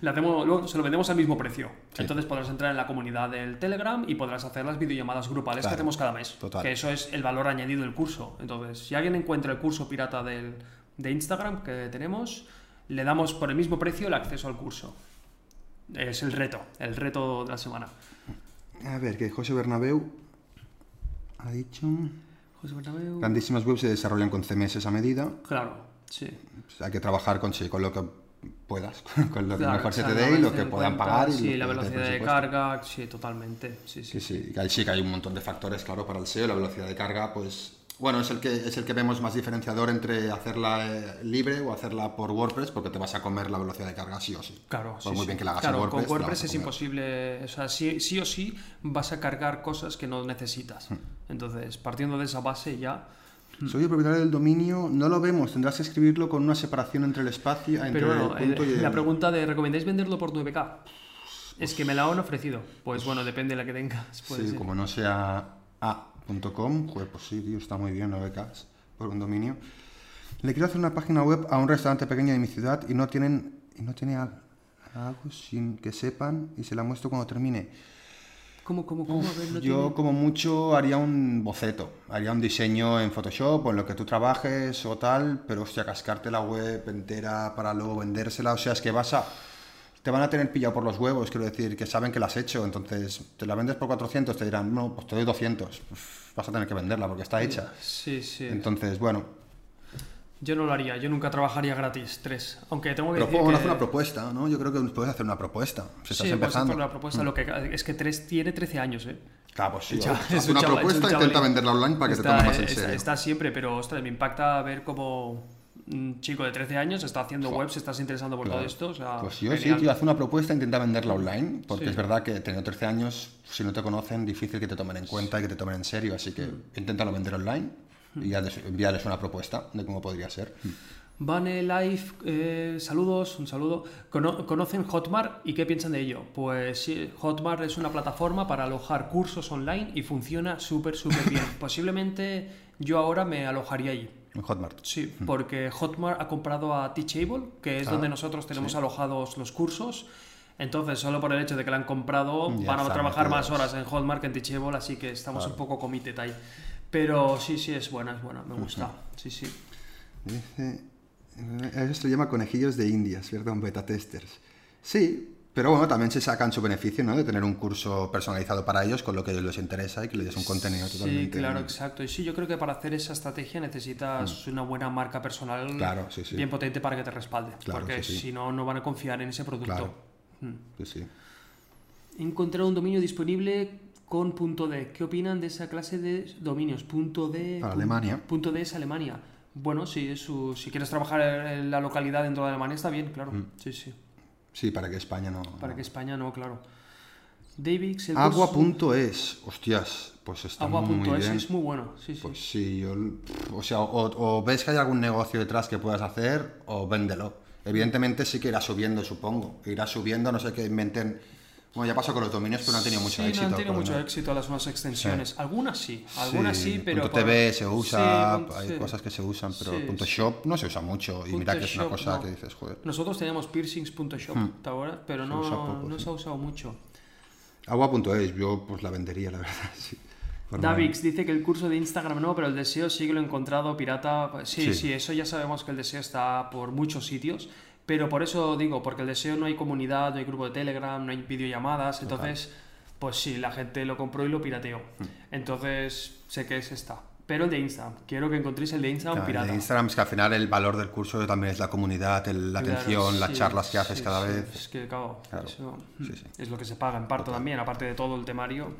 Le hacemos, luego se lo vendemos al mismo precio. Sí. Entonces podrás entrar en la comunidad del Telegram y podrás hacer las videollamadas grupales que hacemos cada mes. total. Que eso es el valor añadido del curso. Entonces, si alguien encuentra el curso pirata del, de Instagram que tenemos, le damos por el mismo precio el acceso al curso. Es el reto, el reto de la semana. A ver, que José Bernabeu ha dicho... José Bernabéu. Grandísimas webs se desarrollan con CMS a medida. Claro, sí. Pues hay que trabajar con, sí, con lo que puedas, con lo que Claro, mejor se te dé y lo que puedan cuenta, pagar. Y Sí, la que velocidad de carga, sí, totalmente. Sí, sí. Sí, sí, que sí que hay un montón de factores, claro, para el SEO. La velocidad de carga, pues, bueno, es el que, es el que vemos más diferenciador entre hacerla eh, libre o hacerla por WordPress, porque te vas a comer la velocidad de carga sí o sí. Claro, Por sí, muy sí. bien que la hagas Claro, en WordPress. con WordPress es imposible, o sea, sí, sí o sí vas a cargar cosas que no necesitas. Hmm. Entonces, partiendo de esa base ya... Soy el propietario del dominio, no lo vemos, tendrás que escribirlo con una separación entre el espacio, entre Pero bueno, el punto el- y el... la pregunta de ¿recomendáis venderlo por 9K? Es que me la han ofrecido. Pues bueno, depende de la que tengas. puede Sí, ser. como no sea a.com, joder, pues sí, tío, está muy bien, 9K por un dominio. Le quiero hacer una página web a un restaurante pequeño de mi ciudad y no tienen y no tiene al- algo sin que sepan y se la muestro cuando termine. ¿Cómo, cómo, cómo? A ver, no Yo tiene- como mucho haría un boceto, haría un diseño en Photoshop o en lo que tú trabajes o tal, pero hostia, cascarte la web entera para luego vendérsela, o sea, es que vas a... Te van a tener pillado por los huevos, quiero decir, que saben que la has hecho, entonces te la vendes por 400, te dirán, no, pues te doy 200, Uf, vas a tener que venderla porque está hecha. Sí, sí. Entonces, bueno, Yo no lo haría. Yo nunca trabajaría gratis. Tres. Aunque tengo que pero decir puedo que... hacer una propuesta, ¿no? Yo creo que puedes hacer una propuesta, si estás Sí, empezando. hacer una propuesta. Lo que es que tres tiene 13 años, ¿eh? Claro, pues sí, haz una propuesta, chavalín. intenta venderla online para que te Está- tome más en está- serio. Está siempre, pero ostras, me impacta ver cómo un chico de 13 años está haciendo webs, estás interesando por Claro. todo esto. O sea, Pues yo genial. sí, tío, haz una propuesta, intenta venderla online, porque Sí. es verdad que teniendo 13 años, si no te conocen, difícil que te tomen en cuenta y que te tomen en serio, así Mm. que inténtalo vender online y ya envíales una propuesta de cómo podría ser. Vane Life, eh, saludos, un saludo. Cono- ¿Conocen Hotmart y qué piensan de ello? Pues sí, Hotmart es una plataforma para alojar cursos online y funciona súper, súper bien. Posiblemente yo ahora me alojaría allí. En Hotmart. Sí, porque Hotmart ha comprado a Teachable, que es Ah, donde nosotros tenemos alojados los cursos. Entonces, solo por el hecho de que la han comprado, Ya van a trabajar más horas en Hotmart que en Teachable, así que estamos un poco committed ahí. Pero sí, sí, es buena, es buena, me gusta. Sí, sí. Dice, Eh, Esto se llama conejillos de indias, perdón, beta testers. Sí, pero bueno, también se sacan su beneficio, ¿no? De tener un curso personalizado para ellos con lo que a ellos les interesa y que les des un contenido Sí, totalmente... claro, exacto. Y sí, yo creo que para hacer esa estrategia necesitas una buena marca personal Mm. Claro, sí, sí. bien potente para que te respalde. Claro, porque sí, sí. si no, no van a confiar en ese producto. Claro. Mm. Sí, sí. Encontrar un dominio disponible con punto .d. ¿Qué opinan de esa clase de dominios? Punto .d. Para pun- Alemania. Punto .d es Alemania. Bueno, sí, es su- si quieres trabajar en la localidad dentro de Alemania está bien, claro. Mm. Sí, sí. Sí, para que España no... Para no. que España no, claro. Davix, el Agua.es, hostias, pues está muy Agua.es bien. es muy bueno. Sí, sí. Pues sí, yo, o sea, o, o ves que hay algún negocio detrás que puedas hacer o véndelo. Evidentemente sí que irá subiendo, supongo. Irá subiendo, no sé qué inventen. Bueno, ya pasó con los dominios, pero no han tenido mucho sí, éxito. no han tenido mucho éxito las nuevas extensiones. Algunas sí, algunas sí, pero... punto .tv se usa, Sí, punto- hay sí. cosas que se usan, pero Sí, punto sí. .shop no se usa mucho. Y mira Punto que es una cosa no. que dices, joder. Nosotros teníamos piercings.shop, ¿te acuerdas? Pero Se no, poco, no sí. se ha usado mucho. Agua.es, yo pues la vendería, la verdad. Sí. Davix dice que el curso de Instagram no, pero el deseo sí que lo he encontrado pirata. Sí, sí, Sí. eso ya sabemos que el deseo está por muchos sitios, pero por eso digo, porque el deseo no hay comunidad, no hay grupo de Telegram, no hay videollamadas, entonces, pues sí, la gente lo compró y lo pirateó. Hmm. Entonces, sé que es esta. Pero el de Instagram, quiero que encontréis el de Instagram Claro, el pirata. de Instagram es que al final el valor del curso también es la comunidad, el- la Claro, atención, las sí, charlas que haces sí, cada sí, vez. Es que, claro, eso, es lo que se paga en parte también, aparte de todo el temario.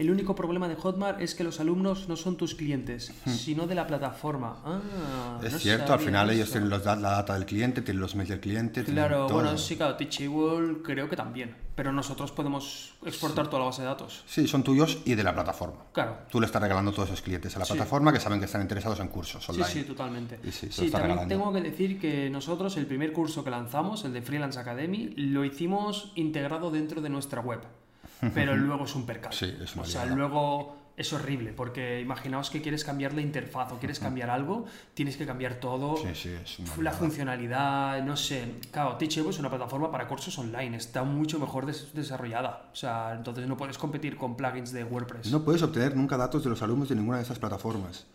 El único problema de Hotmart es que los alumnos no son tus clientes, sino de la plataforma. Ah, Es no cierto, al final ellos tienen los la data del cliente, tienen los mails del cliente. Claro, todo. bueno, sí, claro, Teachable creo que también, pero nosotros podemos exportar toda la base de datos. Sí, son tuyos y de la plataforma. Claro. Tú le estás regalando todos esos clientes a la Sí. plataforma que saben que están interesados en cursos Sí, online. sí, totalmente. Y sí, sí, también regalando. tengo que decir que nosotros el primer curso que lanzamos, el de Freelance Academy, lo hicimos integrado dentro de nuestra web. Pero luego es un percal. Sí, es O sea, luego es horrible, porque imaginaos que quieres cambiar la interfaz o quieres cambiar algo, tienes que cambiar todo. Sí, sí, es una La funcionalidad, no sé. Claro, Teachable es una plataforma para cursos online, está mucho mejor des- desarrollada. O sea, entonces no puedes competir con plugins de WordPress. No puedes obtener nunca datos de los alumnos de ninguna de esas plataformas.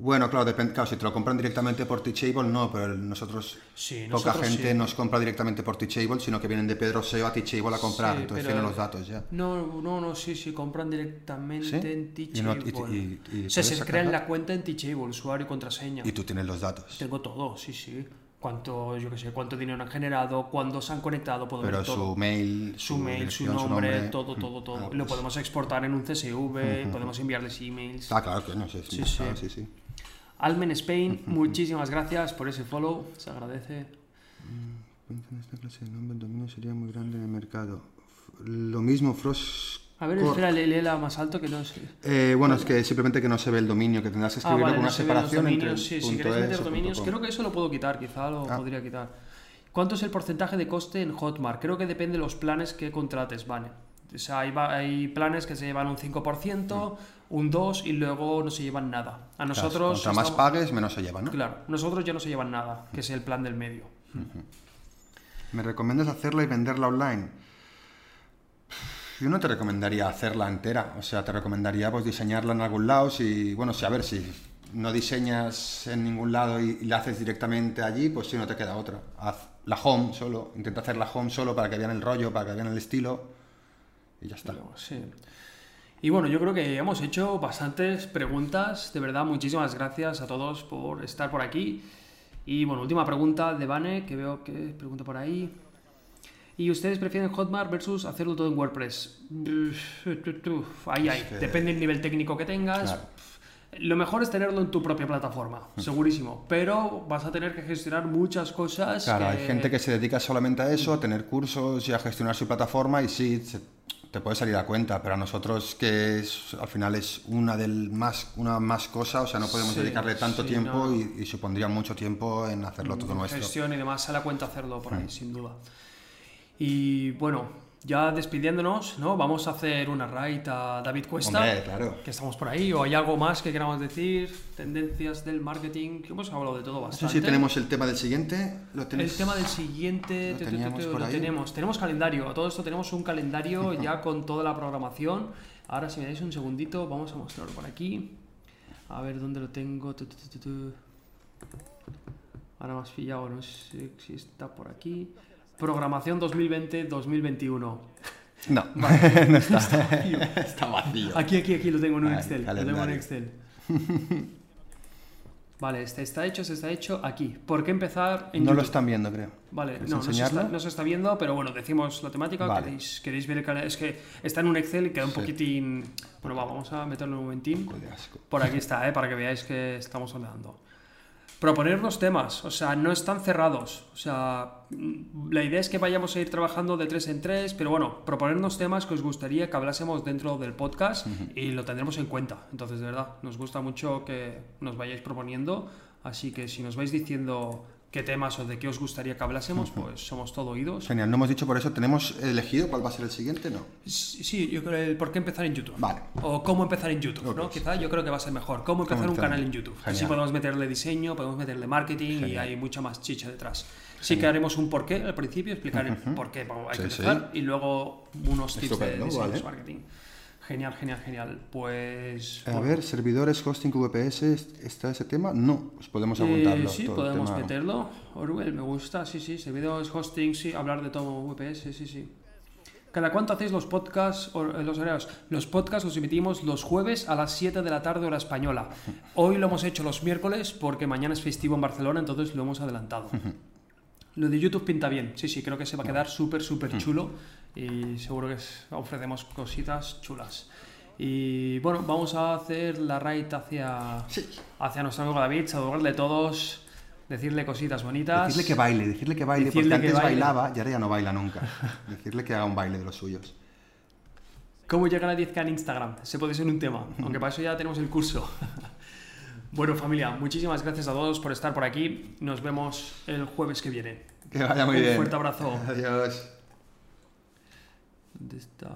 Bueno, claro, depende, claro, si te lo compran directamente por Teachable, no, pero nosotros, Sí, poca nosotros gente sí. nos compra directamente por Teachable, sino que vienen de Pedro SEO a Teachable a comprar, Sí, entonces tienen los datos ya. No, no, no, sí, sí, compran directamente en Y Teachable. no- y- y- y o sea, puedes se crean datos. la cuenta en Teachable, usuario y contraseña. Y tú tienes los datos. Tengo todo, sí, sí. Cuánto, yo qué sé, cuánto dinero han generado, cuándo se han conectado, puedo Pero ver todo. su mail, Su mail, su nombre, todo, Mm. todo, todo. Ah, Lo podemos exportar en un CSV, podemos enviarles emails. Ah, claro que no sé. Sí, Sí, sí. sí, sí. Almen Spain, muchísimas gracias por ese follow, se agradece. En esta clase de nombre el dominio sería muy grande en el mercado. Lo mismo, Frost. A ver, espera, lee- léela más alto que no sé. Eh, bueno, es que simplemente que no se ve el dominio, que tendrás que Ah, escribirlo vale, con no una se ven los separación entre dominios. Sí, si punto queréis es meter dominios, creo que eso lo puedo quitar, quizá lo Ah. podría quitar. ¿Cuánto es el porcentaje de coste en Hotmart? Creo que depende de los planes que contrates, vale. O sea, hay, planes que se llevan un 5%, un 2% y luego no se llevan nada. A. Claro, nosotros... Contra más estamos- pagues, menos se lleva, ¿no? Claro, nosotros ya no se llevan nada, que es el plan del medio. ¿Me recomiendas hacerla y venderla online? Yo no te recomendaría hacerla entera, o sea, te recomendaría pues diseñarla en algún lado, si, bueno, si a ver, si no diseñas en ningún lado y, la haces directamente allí, pues si no te queda otra. Haz la home solo, intenta hacer la home solo para que vean el rollo, para que vean el estilo y ya está. Sí. Y bueno, yo creo que hemos hecho bastantes preguntas. De verdad, muchísimas gracias a todos por estar por aquí. Y bueno, última pregunta de Vane, que veo que pregunta por ahí. ¿Y ustedes prefieren Hotmart versus hacerlo todo en WordPress? Ahí, ahí. Es que- Depende del nivel técnico que tengas. Claro. Lo mejor es tenerlo en tu propia plataforma, segurísimo. Pero vas a tener que gestionar muchas cosas. Claro, hay gente que se dedica solamente a eso, a tener cursos y a gestionar su plataforma y sí, te puede salir a cuenta, pero a nosotros que es, al final es una del más una más cosa, o sea, no podemos Sí, dedicarle tanto sí, tiempo no. y, y supondría mucho tiempo en hacerlo todo nuestro. gestión y demás, sale a cuenta hacerlo por ahí, Mm. sin duda. Y bueno, ya despidiéndonos, ¿no? Vamos a hacer una raid a David Cuesta, Hombre, claro. que estamos por ahí, o hay algo más que queramos decir, tendencias del marketing, que hemos hablado de todo No bastante. sé si tenemos el tema del siguiente. ¿Lo El tema del siguiente, ¿Lo te- te- te- lo tenemos. Tenemos calendario, a todo esto tenemos un calendario ya con toda la programación. Ahora, si me dais un segundito, vamos a mostrarlo por aquí. A ver dónde lo tengo. Ahora has pillado, no sé si está por aquí. Programación 2020-2021. No, no está. está vacío. Aquí, aquí, aquí lo tengo en un Excel. Lo tengo en calendario. Excel. Vale, este está hecho, este está hecho aquí. ¿Por qué empezar en No lo están viendo, creo. Vale, ¿Quieres no, no se, está, enseñarlo? no se está viendo, pero bueno, decimos la temática. Vale. ¿Queréis, queréis ver el canal? Es que está en un Excel y queda un Sí. poquitín. Bueno, va, vamos a meterlo un momentín. Un poco de asco. Por aquí está, ¿eh? para que veáis que estamos hablando. Proponer los temas, o sea, no están cerrados. O sea, mm, la idea es que vayamos a ir trabajando de tres en tres, pero bueno, proponernos temas que os gustaría que hablásemos dentro del podcast y lo tendremos en cuenta. Entonces, de verdad, nos gusta mucho que nos vayáis proponiendo. Así que si nos vais diciendo qué temas o de qué os gustaría que hablásemos, pues somos todo oídos. Genial, no hemos dicho por eso, ¿tenemos elegido cuál va a ser el siguiente? No. Sí, sí, yo creo el por qué empezar en YouTube. Vale. O cómo empezar en YouTube, ¿no? Ok. Quizá yo creo que va a ser mejor. Cómo empezar un empezar? canal en YouTube. Así podemos meterle diseño, podemos meterle marketing y Genial. hay mucha más chicha detrás. Sí que haremos un porqué al principio, explicar el por qué hay que Sí, empezar y luego unos tips Estupendo, de diseño vale. marketing. Genial, genial, genial. Pues... A bueno, ver, servidores, hosting, VPS, ¿está ese tema? No, pues podemos eh, apuntarlo. sí, todo el podemos tema. meterlo. Orwell, me gusta, sí, sí. Servidores, hosting, sí. Hablar de todo VPS, sí, sí. ¿Cada cuánto hacéis los podcasts, o, eh, los horarios? Los podcasts los emitimos los jueves a las 7 de la tarde hora española. Hoy lo hemos hecho los miércoles porque mañana es festivo en Barcelona, entonces lo hemos adelantado. Lo de YouTube pinta bien, sí, sí, creo que se va a quedar súper, súper chulo y seguro que ofrecemos cositas chulas. Y bueno, vamos a hacer la raid hacia, Sí. hacia nuestro amigo David, saludarle a todos, decirle cositas bonitas. Decirle que baile, decirle que baile, Decirle porque que antes baile. bailaba y ahora ya no baila nunca. decirle que haga un baile de los suyos. ¿Cómo llegar a 10k en Instagram? Se puede ser un tema, aunque para eso ya tenemos el curso. bueno, familia, muchísimas gracias a todos por estar por aquí. Nos vemos el jueves que viene. Que vaya muy Un bien. fuerte abrazo. Adiós. ¿Dónde está?